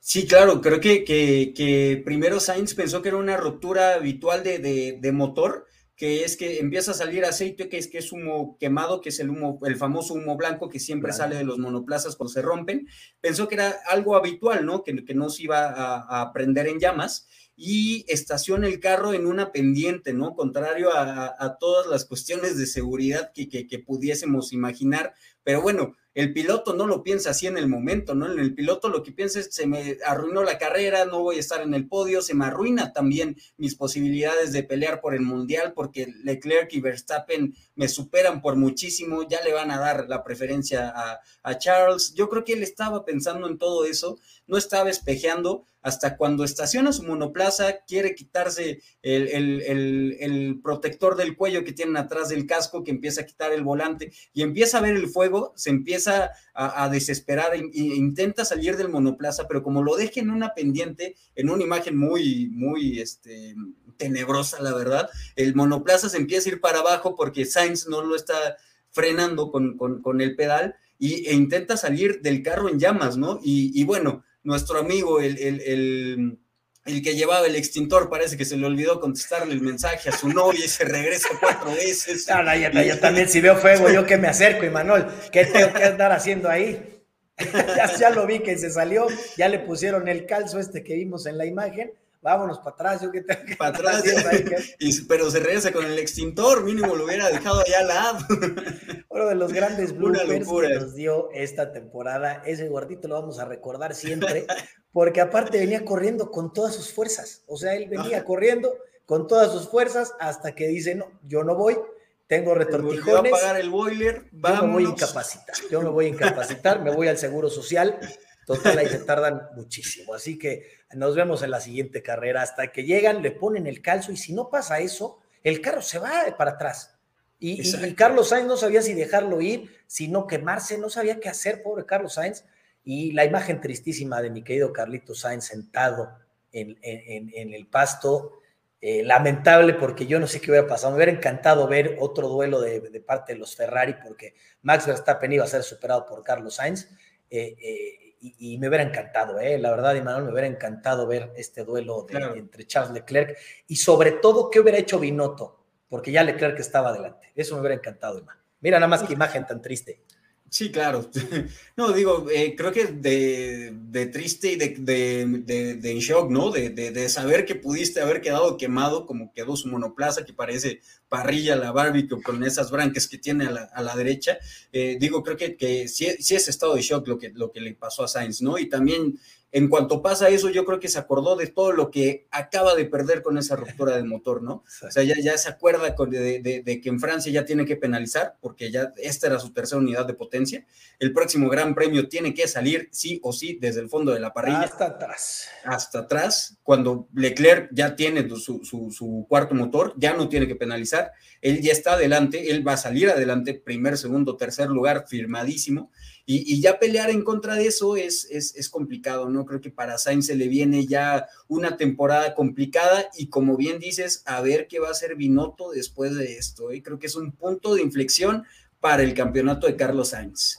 Sí, claro, creo que, que, primero Sainz pensó que era una ruptura habitual de, de motor, que es que empieza a salir aceite, que es que es humo quemado, que es el humo, el famoso humo blanco que siempre sale de los monoplazas cuando se rompen. Pensó que era algo habitual, ¿no? Que, que no se iba a, prender en llamas y estaciona el carro en una pendiente, ¿no? Contrario a, todas las cuestiones de seguridad que, que, pudiésemos imaginar. Pero bueno, el piloto no lo piensa así en el momento, ¿no? En el piloto lo que piensa es, se me arruinó la carrera, no voy a estar en el podio, se me arruina también mis posibilidades de pelear por el mundial porque Leclerc y Verstappen me superan por muchísimo, ya le van a dar la preferencia a, a Charles. Yo creo que él estaba pensando en todo eso, no estaba espejeando hasta cuando estaciona su monoplaza, quiere quitarse el, protector del cuello que tienen atrás del casco, que empieza a quitar el volante y empieza a ver el fuego, se empieza a, desesperar e, intenta salir del monoplaza, pero como lo deje en una pendiente, en una imagen muy, muy este, tenebrosa, la verdad, el monoplaza se empieza a ir para abajo porque Sainz no lo está frenando con, el pedal y, e intenta salir del carro en llamas, ¿no? Y, y bueno, nuestro amigo, el, el, el, que llevaba el extintor, parece que se le olvidó contestarle el mensaje a su novia y se regresa cuatro veces. yo también si veo fuego, yo que me acerco, y Manuel, ¿qué tengo que andar haciendo ahí? ya, ya lo vi que se salió, ya le pusieron el calzo este que vimos en la imagen, vámonos para atrás, yo que tengo que para atrás, pero se regresa con el extintor, mínimo lo hubiera dejado allá al lado. Uno de los grandes bloopers que nos dio esta temporada, ese gordito lo vamos a recordar siempre, porque aparte venía corriendo con todas sus fuerzas, o sea, él venía corriendo con todas sus fuerzas hasta que dice, no, yo no voy, tengo retortijones. a apagar el boiler, Yo me voy a incapacitar, yo me voy a incapacitar, me voy al seguro social, total, ahí se tardan muchísimo, así que nos vemos en la siguiente carrera. Hasta que llegan, le ponen el calzo y si no pasa eso, el carro se va para atrás. Y, Carlos Sainz no sabía si dejarlo ir, si no quemarse, no sabía qué hacer, pobre Carlos Sainz. Y la imagen tristísima de mi querido Carlito Sainz sentado en, el pasto, eh, lamentable porque yo no sé qué hubiera pasado. Me hubiera encantado ver otro duelo de, parte de los Ferrari porque Max Verstappen iba a ser superado por Carlos Sainz. Eh, eh, y, me hubiera encantado, ¿eh? la verdad, Imanol, me hubiera encantado ver este duelo entre Charles Leclerc y sobre todo qué hubiera hecho Binotto, porque ya Leclerc estaba adelante. Eso me hubiera encantado, Imanol. Mira nada más qué imagen tan triste. Sí, claro. No, digo, eh, creo que de, triste y de, en shock, ¿no? De, saber que pudiste haber quedado quemado, como quedó su monoplaza, que parece parrilla la barbecue con esas branques que tiene a la, derecha. Eh, digo, creo que, que sí, sí, es estado de shock lo que, lo que le pasó a Sainz, ¿no? Y también en cuanto pasa eso, yo creo que se acordó de todo lo que acaba de perder con esa ruptura del motor, ¿no? O sea, ya, ya se acuerda de, que en Francia ya tiene que penalizar, porque ya esta era su tercera unidad de potencia. El próximo Gran Premio tiene que salir sí o sí desde el fondo de la parrilla. Hasta atrás. Hasta atrás, cuando Leclerc ya tiene su, su cuarto motor, ya no tiene que penalizar. Él ya está adelante, él va a salir adelante, primer, segundo, tercer lugar, firmadísimo y, ya pelear en contra de eso es, es, complicado, ¿no? Creo que para Sainz se le viene ya una temporada complicada y como bien dices, a ver qué va a hacer Binotto después de esto. ¿eh? Creo que es un punto de inflexión para el campeonato de Carlos Sainz.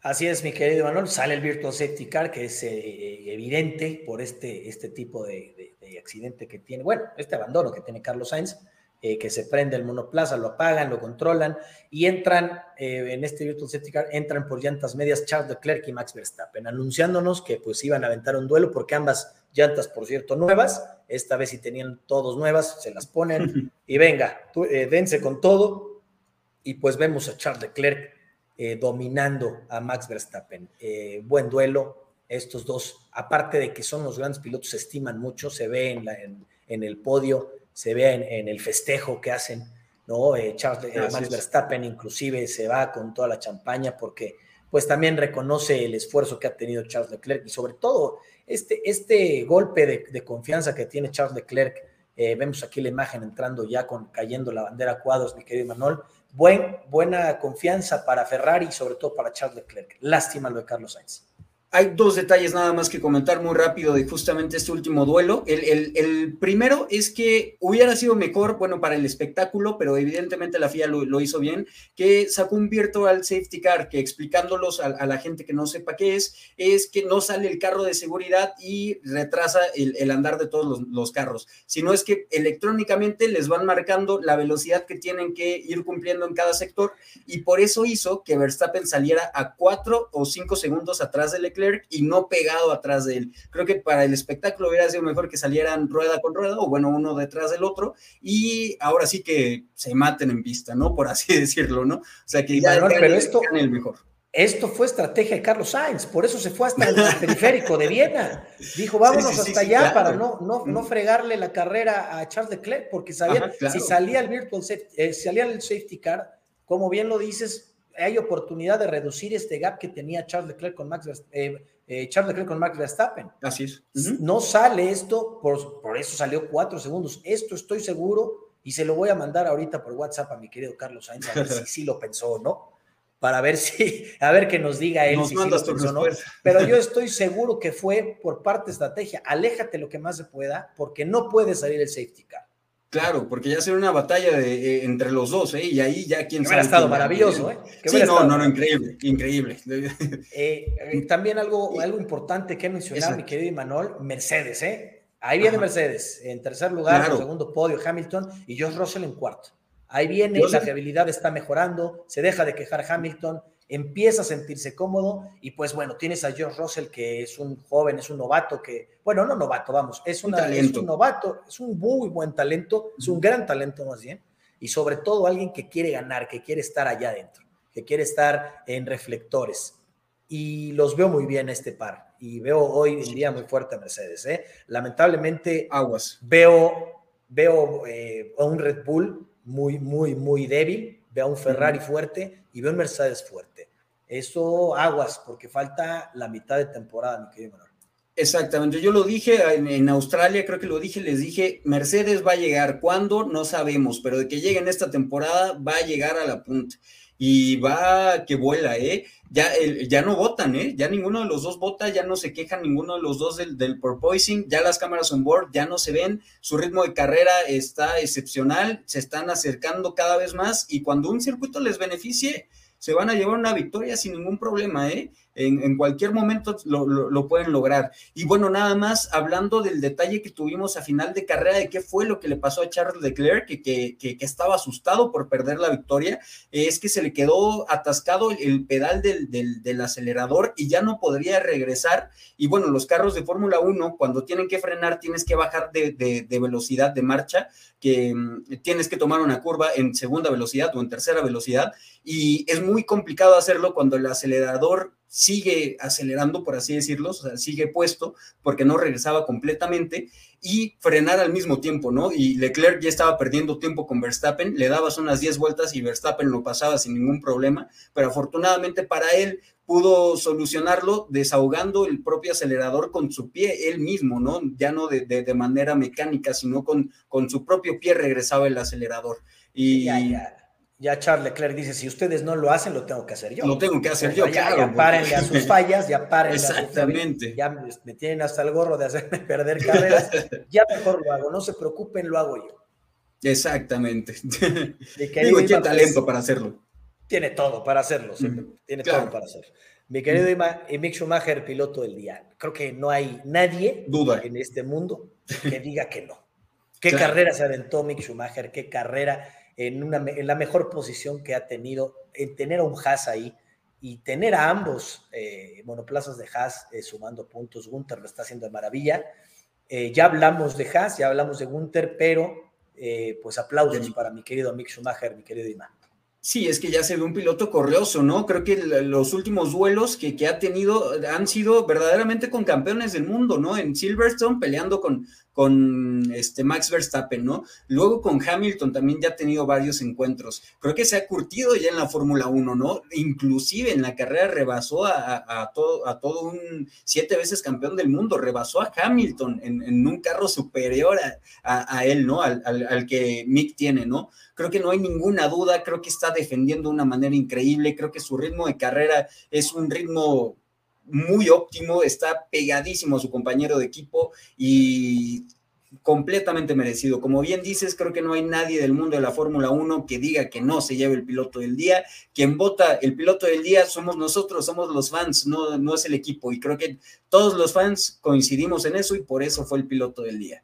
Así es, mi querido Manuel. Sale el Virtual Safety que es eh, evidente por este, este tipo de, de, accidente que tiene, bueno, este abandono que tiene Carlos Sainz. Eh, que se prende el monoplaza, lo apagan, lo controlan y entran eh, en este Virtual Safety Car, entran por llantas medias Charles Leclerc y Max Verstappen, anunciándonos que pues iban a aventar un duelo porque ambas llantas, por cierto, nuevas, esta vez si tenían todos nuevas, se las ponen y venga, eh, dense con todo y pues vemos a Charles Leclerc dominando a Max Verstappen. buen duelo, estos dos, aparte de que son los grandes pilotos, se estiman mucho, se ve en, la, en el podio se ve en, el festejo que hacen, ¿no? Eh, Charles, eh, Max Verstappen inclusive se va con toda la champaña porque pues también reconoce el esfuerzo que ha tenido Charles Leclerc y sobre todo este, este golpe de, confianza que tiene Charles Leclerc. Eh, vemos aquí la imagen entrando ya con cayendo la bandera cuadros, mi querido Manuel. Buen, buena confianza para Ferrari y sobre todo para Charles Leclerc. Lástima lo de Carlos Sainz. Hay dos detalles nada más que comentar muy rápido de justamente este último duelo. El, primero es que hubiera sido mejor, bueno, para el espectáculo, pero evidentemente la FIA lo, hizo bien, que sacó un virtual safety car que explicándolos a, la gente que no sepa qué es, es que no sale el carro de seguridad y retrasa el, andar de todos los, los, carros, sino es que electrónicamente les van marcando la velocidad que tienen que ir cumpliendo en cada sector y por eso hizo que Verstappen saliera a cuatro o cinco segundos atrás del Leclerc y no pegado atrás de él. Creo que para el espectáculo hubiera sido mejor que salieran rueda con rueda o bueno, uno detrás del otro y ahora sí que se maten en pista, ¿no? Por así decirlo, ¿no? O sea que ya, pero esto, el mejor. Esto fue estrategia de Carlos Sainz, por eso se fue hasta el periférico de Viena. Dijo, vámonos hasta allá para no, no, no fregarle la carrera a Charles Leclerc, porque sabía, si salía el virtual safety, eh, salía el safety car, como bien lo dices, hay oportunidad de reducir este gap que tenía Charles Leclerc con Max, eh, eh, Charles Leclerc con Max Verstappen. Así es. No sale esto, por, por eso salió cuatro segundos. Esto estoy seguro y se lo voy a mandar ahorita por WhatsApp a mi querido Carlos Sainz a ver si sí lo pensó o no, para ver si, a ver que nos diga él si sí lo pensó no. Pero yo estoy seguro que fue por parte de estrategia. Aléjate lo que más se pueda, porque no puede salir el safety car. Claro, porque ya será una batalla de, eh, entre los dos, ¿eh? Y ahí ya quién sabe. Hubiera estado maravilloso, ¿eh? sí, no, no, no, increíble, increíble. Eh, eh, también algo, algo importante que mencionar, mi querido Imanol, Mercedes, ¿eh? Ahí viene Mercedes, en tercer lugar, en segundo podio Hamilton y Josh Russell en cuarto. Ahí viene, la fiabilidad está mejorando, se deja de quejar Hamilton, empieza a sentirse cómodo y pues bueno, tienes a George Russell que es un joven, es un novato que, bueno, no novato, vamos, es, un, es un novato, es un muy buen talento, es un gran talento más bien, y sobre todo alguien que quiere ganar, que quiere estar allá adentro, que quiere estar en reflectores. Y los veo muy bien este par. Y veo hoy en día muy fuerte a Mercedes. ¿eh? Lamentablemente, aguas. Veo, veo eh, a un Red Bull muy, muy, muy débil. Veo a un Ferrari fuerte y veo un Mercedes fuerte eso aguas, porque falta la mitad de temporada, mi querido Manuel. Exactamente, yo lo dije en, Australia, creo que lo dije, les dije, Mercedes va a llegar, ¿cuándo? No sabemos, pero de que llegue en esta temporada va a llegar a la punta y va que vuela, ¿eh? Ya, ya no votan, ¿eh? Ya ninguno de los dos vota, ya no se quejan ninguno de los dos del, del porpoising, ya las cámaras on board ya no se ven, su ritmo de carrera está excepcional, se están acercando cada vez más y cuando un circuito les beneficie, se van a llevar una victoria sin ningún problema, ¿eh? En, cualquier momento lo, pueden lograr. Y bueno, nada más hablando del detalle que tuvimos a final de carrera, de qué fue lo que le pasó a Charles Leclerc, que, que, que, estaba asustado por perder la victoria, es que se le quedó atascado el, pedal del, del, acelerador y ya no podría regresar. Y bueno, los carros de Fórmula 1, cuando tienen que frenar, tienes que bajar de, de velocidad de marcha, que mm, tienes que tomar una curva en segunda velocidad o en tercera velocidad, y es muy complicado hacerlo cuando el acelerador sigue acelerando, por así decirlo, o sea, sigue puesto porque no regresaba completamente y frenar al mismo tiempo, ¿no? Y Leclerc ya estaba perdiendo tiempo con Verstappen, le dabas unas 10 vueltas y Verstappen lo pasaba sin ningún problema, pero afortunadamente para él pudo solucionarlo desahogando el propio acelerador con su pie él mismo, ¿no? Ya no de, de, manera mecánica, sino con, con su propio pie regresaba el acelerador. Y, ya Charles Leclerc dice, si ustedes no lo hacen, lo tengo que hacer yo. Lo tengo que hacer yo, ya, claro. Ya párenle a sus fallas, ya párenle Exactamente. A sus, ya me tienen hasta el gorro de hacerme perder carreras, ya mejor lo hago, no se preocupen, lo hago yo. Exactamente. Digo, tiene talento para hacerlo. Tiene todo para hacerlo, mm, tiene claro. todo para hacerlo. Mi querido mm. Mick Schumacher, piloto del día. Creo que no hay nadie Duda. en este mundo que diga que no. ¿Qué claro. carrera se aventó Mick Schumacher? ¿Qué carrera? En, una, en la mejor posición que ha tenido, en tener a un Haas ahí y tener a ambos eh, monoplazas de Haas eh, sumando puntos. Gunther lo está haciendo de maravilla. Eh, ya hablamos de Haas, ya hablamos de Gunther, pero pues aplausos para mi querido Mick Schumacher, mi querido Imán. Sí, es que ya se ve un piloto correoso, ¿no? Creo que los últimos duelos que, que, ha tenido han sido verdaderamente con campeones del mundo, ¿no? En Silverstone peleando con, con este Max Verstappen, ¿no? Luego con Hamilton también ya ha tenido varios encuentros. Creo que se ha curtido ya en la Fórmula 1, ¿no? Inclusive en la carrera rebasó a, todo, a todo un siete veces campeón del mundo, rebasó a Hamilton en, un carro superior a, él, ¿no? Al que Mick tiene, ¿no? Creo que no hay ninguna duda, creo que está defendiendo de una manera increíble, creo que su ritmo de carrera es un ritmo muy óptimo, está pegadísimo a su compañero de equipo y completamente merecido. Como bien dices, creo que no hay nadie del mundo de la Fórmula 1 que diga que no se lleve el piloto del día. Quien vota el piloto del día somos nosotros, somos los fans, no, no es el equipo. Y creo que todos los fans coincidimos en eso y por eso fue el piloto del día.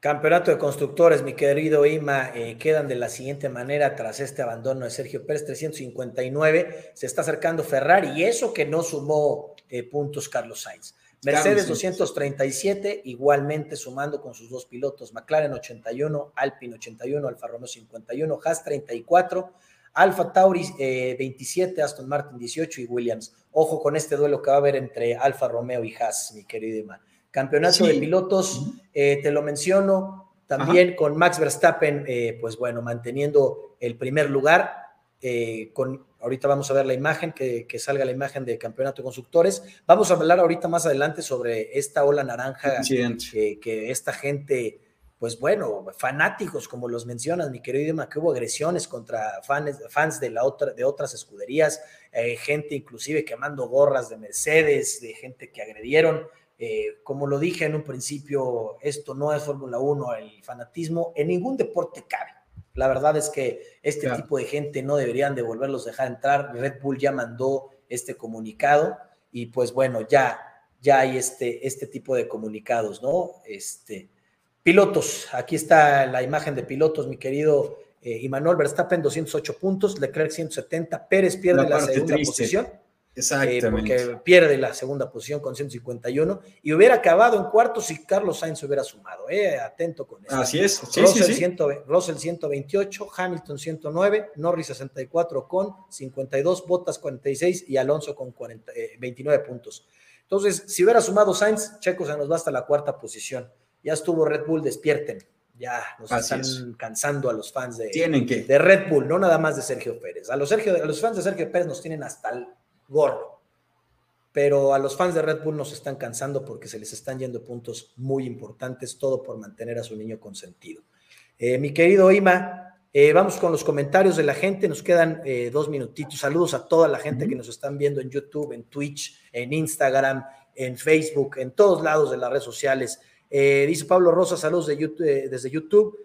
Campeonato de constructores, mi querido Ima, eh, quedan de la siguiente manera tras este abandono de Sergio Pérez, 359, se está acercando Ferrari y eso que no sumó eh, puntos Carlos Sainz. Mercedes 237, igualmente sumando con sus dos pilotos, McLaren 81, Alpine 81, Alfa Romeo 51, Haas 34, Alfa Tauri eh, 27, Aston Martin 18 y Williams. Ojo con este duelo que va a haber entre Alfa Romeo y Haas, mi querido Ima. Campeonato sí. de pilotos, eh, te lo menciono, también Ajá. con Max Verstappen, eh, pues bueno, manteniendo el primer lugar, eh, con, ahorita vamos a ver la imagen, que, que, salga la imagen de campeonato de constructores. Vamos a hablar ahorita más adelante sobre esta ola naranja, que, que, esta gente, pues bueno, fanáticos, como los mencionas, mi querido idioma, que hubo agresiones contra fans, fans de, la otra, de otras escuderías, eh, gente inclusive quemando gorras de Mercedes, de gente que agredieron. Eh, como lo dije en un principio, esto no es Fórmula 1, el fanatismo en ningún deporte cabe. La verdad es que este claro. tipo de gente no deberían de volverlos a dejar entrar. Red Bull ya mandó este comunicado y pues bueno, ya, ya hay este, este tipo de comunicados, ¿no? Este, pilotos, aquí está la imagen de pilotos, mi querido eh, Imanol Verstappen, 208 puntos, Leclerc 170, Pérez pierde la, la segunda triste. posición. Exactamente. Eh, porque pierde la segunda posición con 151 y hubiera acabado en cuarto si Carlos Sainz hubiera sumado. Eh, atento con eso. Así es. Sí, Russell, sí, sí. 100, Russell 128, Hamilton 109, Norris 64 con 52, Bottas 46 y Alonso con 40, eh, 29 puntos. Entonces, si hubiera sumado Sainz, Checo se nos va hasta la cuarta posición. Ya estuvo Red Bull, despierten. Ya nos Así están es. cansando a los fans de, Tienen que. de Red Bull, no nada más de Sergio Pérez. A los, Sergio, a los fans de Sergio Pérez nos tienen hasta el gorro. Pero a los fans de Red Bull nos están cansando porque se les están yendo puntos muy importantes, todo por mantener a su niño consentido. Eh, mi querido Ima, eh, vamos con los comentarios de la gente, nos quedan eh, dos minutitos. Saludos a toda la gente que nos están viendo en YouTube, en Twitch, en Instagram, en Facebook, en todos lados de las redes sociales. Eh, dice Pablo Rosa, saludos de YouTube, desde YouTube.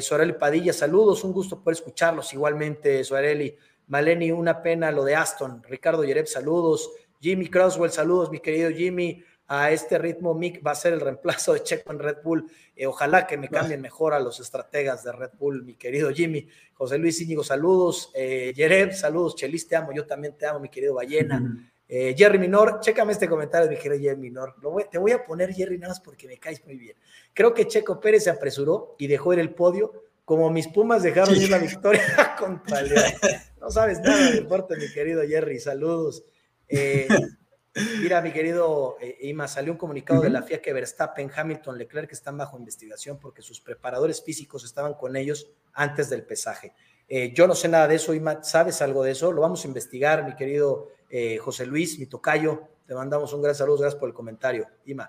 Soreli Padilla, saludos, un gusto poder escucharlos igualmente, Soreli. Maleni, una pena lo de Aston. Ricardo Yereb, saludos. Jimmy Croswell, saludos, mi querido Jimmy. A este ritmo, Mick va a ser el reemplazo de Checo en Red Bull. Eh, ojalá que me cambien mejor a los estrategas de Red Bull, mi querido Jimmy. José Luis Íñigo, saludos. Eh, Yereb, saludos. Chelis, te amo. Yo también te amo, mi querido Ballena. Uh -huh. eh, Jerry Minor, chécame este comentario, mi querido Jerry Minor. Voy, te voy a poner Jerry nada más porque me caes muy bien. Creo que Checo Pérez se apresuró y dejó ir el podio como mis Pumas dejaron sí. ir la victoria contra el No sabes nada de deporte, mi querido Jerry. Saludos. Eh, mira, mi querido eh, Ima, salió un comunicado de la FIA que Verstappen, Hamilton, Leclerc están bajo investigación porque sus preparadores físicos estaban con ellos antes del pesaje. Eh, yo no sé nada de eso, Ima. ¿Sabes algo de eso? Lo vamos a investigar, mi querido José Luis, mi tocayo. Te mandamos un gran saludo, gracias por el comentario. Ima.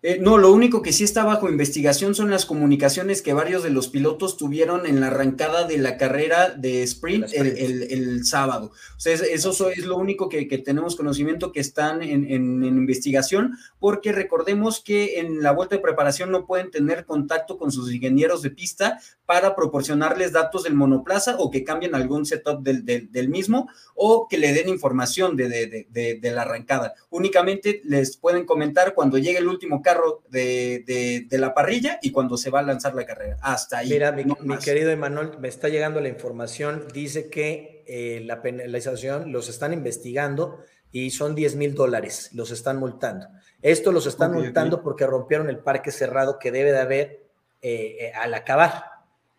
Eh, no, lo único que sí está bajo investigación son las comunicaciones que varios de los pilotos tuvieron en la arrancada de la carrera de sprint, El, sábado. O sea, eso es lo único que, tenemos conocimiento que están en, investigación, porque recordemos que en la vuelta de preparación no pueden tener contacto con sus ingenieros de pista para proporcionarles datos del monoplaza o que cambien algún setup del, mismo o que le den información de, de la arrancada. Únicamente les pueden comentar cuando llegue el último carro de, la parrilla y cuando se va a lanzar la carrera. Hasta ahí. Mira, mi, querido Emanuel, me está llegando la información. Dice que eh, la penalización los están investigando y son 10 mil dólares. Los están multando. Esto los están multando porque rompieron el parque cerrado que debe de haber eh, eh, al acabar.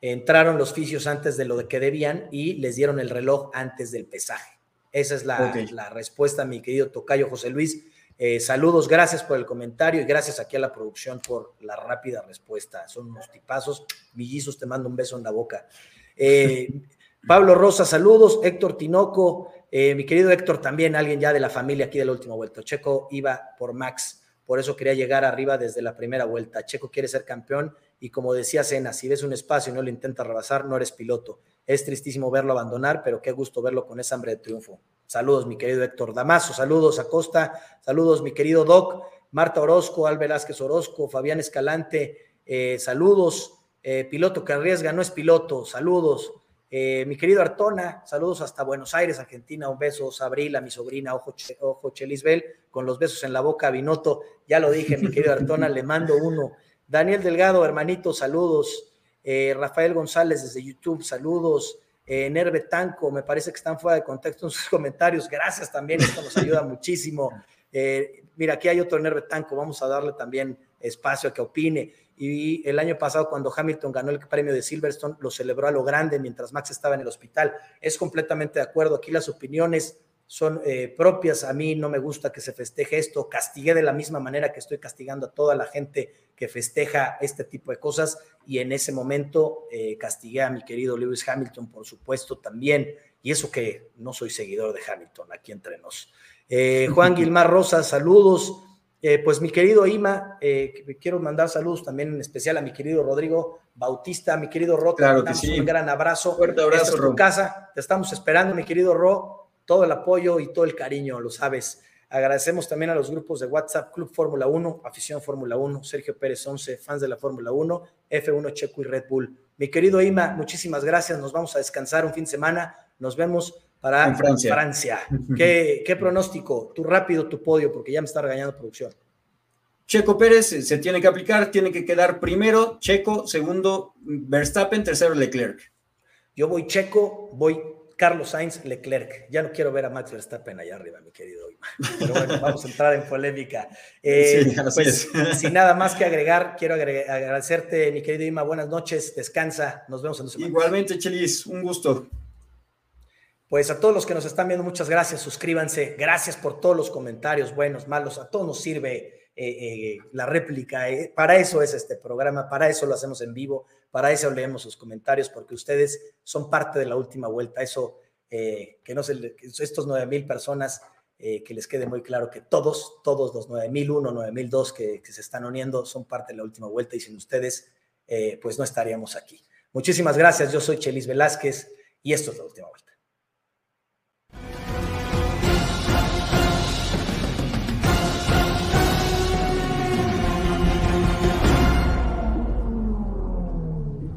Entraron los fisios antes de lo que debían y les dieron el reloj antes del pesaje. Esa es la, la respuesta, mi querido Tocayo José Luis. Eh, saludos, gracias por el comentario y gracias aquí a la producción por la rápida respuesta. Son unos tipazos. Villizos, te mando un beso en la boca. Eh, Pablo Rosa, saludos. Héctor Tinoco, eh, mi querido Héctor, también alguien ya de la familia aquí de la última vuelta. Checo iba por Max, por eso quería llegar arriba desde la primera vuelta. Checo quiere ser campeón y como decía Sena, si ves un espacio y no lo intentas rebasar, no eres piloto. Es tristísimo verlo abandonar, pero qué gusto verlo con esa hambre de triunfo. Saludos, mi querido Héctor Damaso, saludos a Costa, saludos, mi querido Doc, Marta Orozco, Al Velázquez Orozco, Fabián Escalante, eh, saludos, eh, piloto que arriesga, no es piloto, saludos. Eh, mi querido Artona, saludos hasta Buenos Aires, Argentina, un beso, Sabrila, mi sobrina, ojo, ojo Chelisbel, con los besos en la boca, Vinoto, ya lo dije, mi querido Artona, le mando uno. Daniel Delgado, hermanito, saludos. Rafael González desde YouTube, saludos eh, Nerve Tanco, me parece que están fuera de contexto en sus comentarios. Gracias también, esto nos ayuda muchísimo. Eh, mira, aquí hay otro Nerve Tanco, vamos a darle también espacio a que opine. Y el año pasado, cuando Hamilton ganó el premio de Silverstone, lo celebró a lo grande mientras Max estaba en el hospital. Es completamente de acuerdo. Aquí las opiniones son eh, propias. A mí no me gusta que se festeje esto. Castigué de la misma manera que estoy castigando a toda la gente que festeja este tipo de cosas. Y en ese momento eh, castigué a mi querido Lewis Hamilton, por supuesto, también. Y eso que no soy seguidor de Hamilton, aquí entre nos. Eh, Juan Gilmar Rosa, saludos. pues mi querido Ima, quiero mandar saludos también en especial a mi querido Rodrigo Bautista, mi querido Ro, claro que sí. un gran abrazo. Fuerte abrazo, Esta tu casa, te estamos esperando, mi querido Ro todo el apoyo y todo el cariño, lo sabes. Agradecemos también a los grupos de WhatsApp, Club Fórmula 1, Afición Fórmula 1, Sergio Pérez 11, fans de la Fórmula 1, F1 Checo y Red Bull. Mi querido Ima, muchísimas gracias. Nos vamos a descansar un fin de semana. Nos vemos para Francia. ¿Qué, ¿Qué, pronóstico? Tu rápido, tu podio, porque ya me está regañando producción. Checo Pérez se tiene que aplicar, tiene que quedar primero, Checo, segundo, Verstappen, tercero, Leclerc. Yo voy Checo, voy Carlos Sainz, Leclerc. Ya no quiero ver a Max Verstappen allá arriba, mi querido Ima. Pero bueno, vamos a entrar en polémica. Eh, pues, sin nada más que agregar, quiero agradecerte, mi querido Ima. Buenas noches, descansa. Nos vemos en dos semanas. Igualmente, Chelis, un gusto. Pues a todos los que nos están viendo, muchas gracias. Suscríbanse. Gracias por todos los comentarios, buenos, malos. A todos nos sirve eh, eh, la réplica. para eso es este programa, para eso lo hacemos en vivo para eso leemos sus comentarios, porque ustedes son parte de la última vuelta. Eso, eh, que no se, estos 9 mil personas, eh, que les quede muy claro que todos, todos los 9001, 9002 que, que se están uniendo son parte de la última vuelta y sin ustedes, eh, pues no estaríamos aquí. Muchísimas gracias. Yo soy Chelis Velázquez y esto es la última vuelta.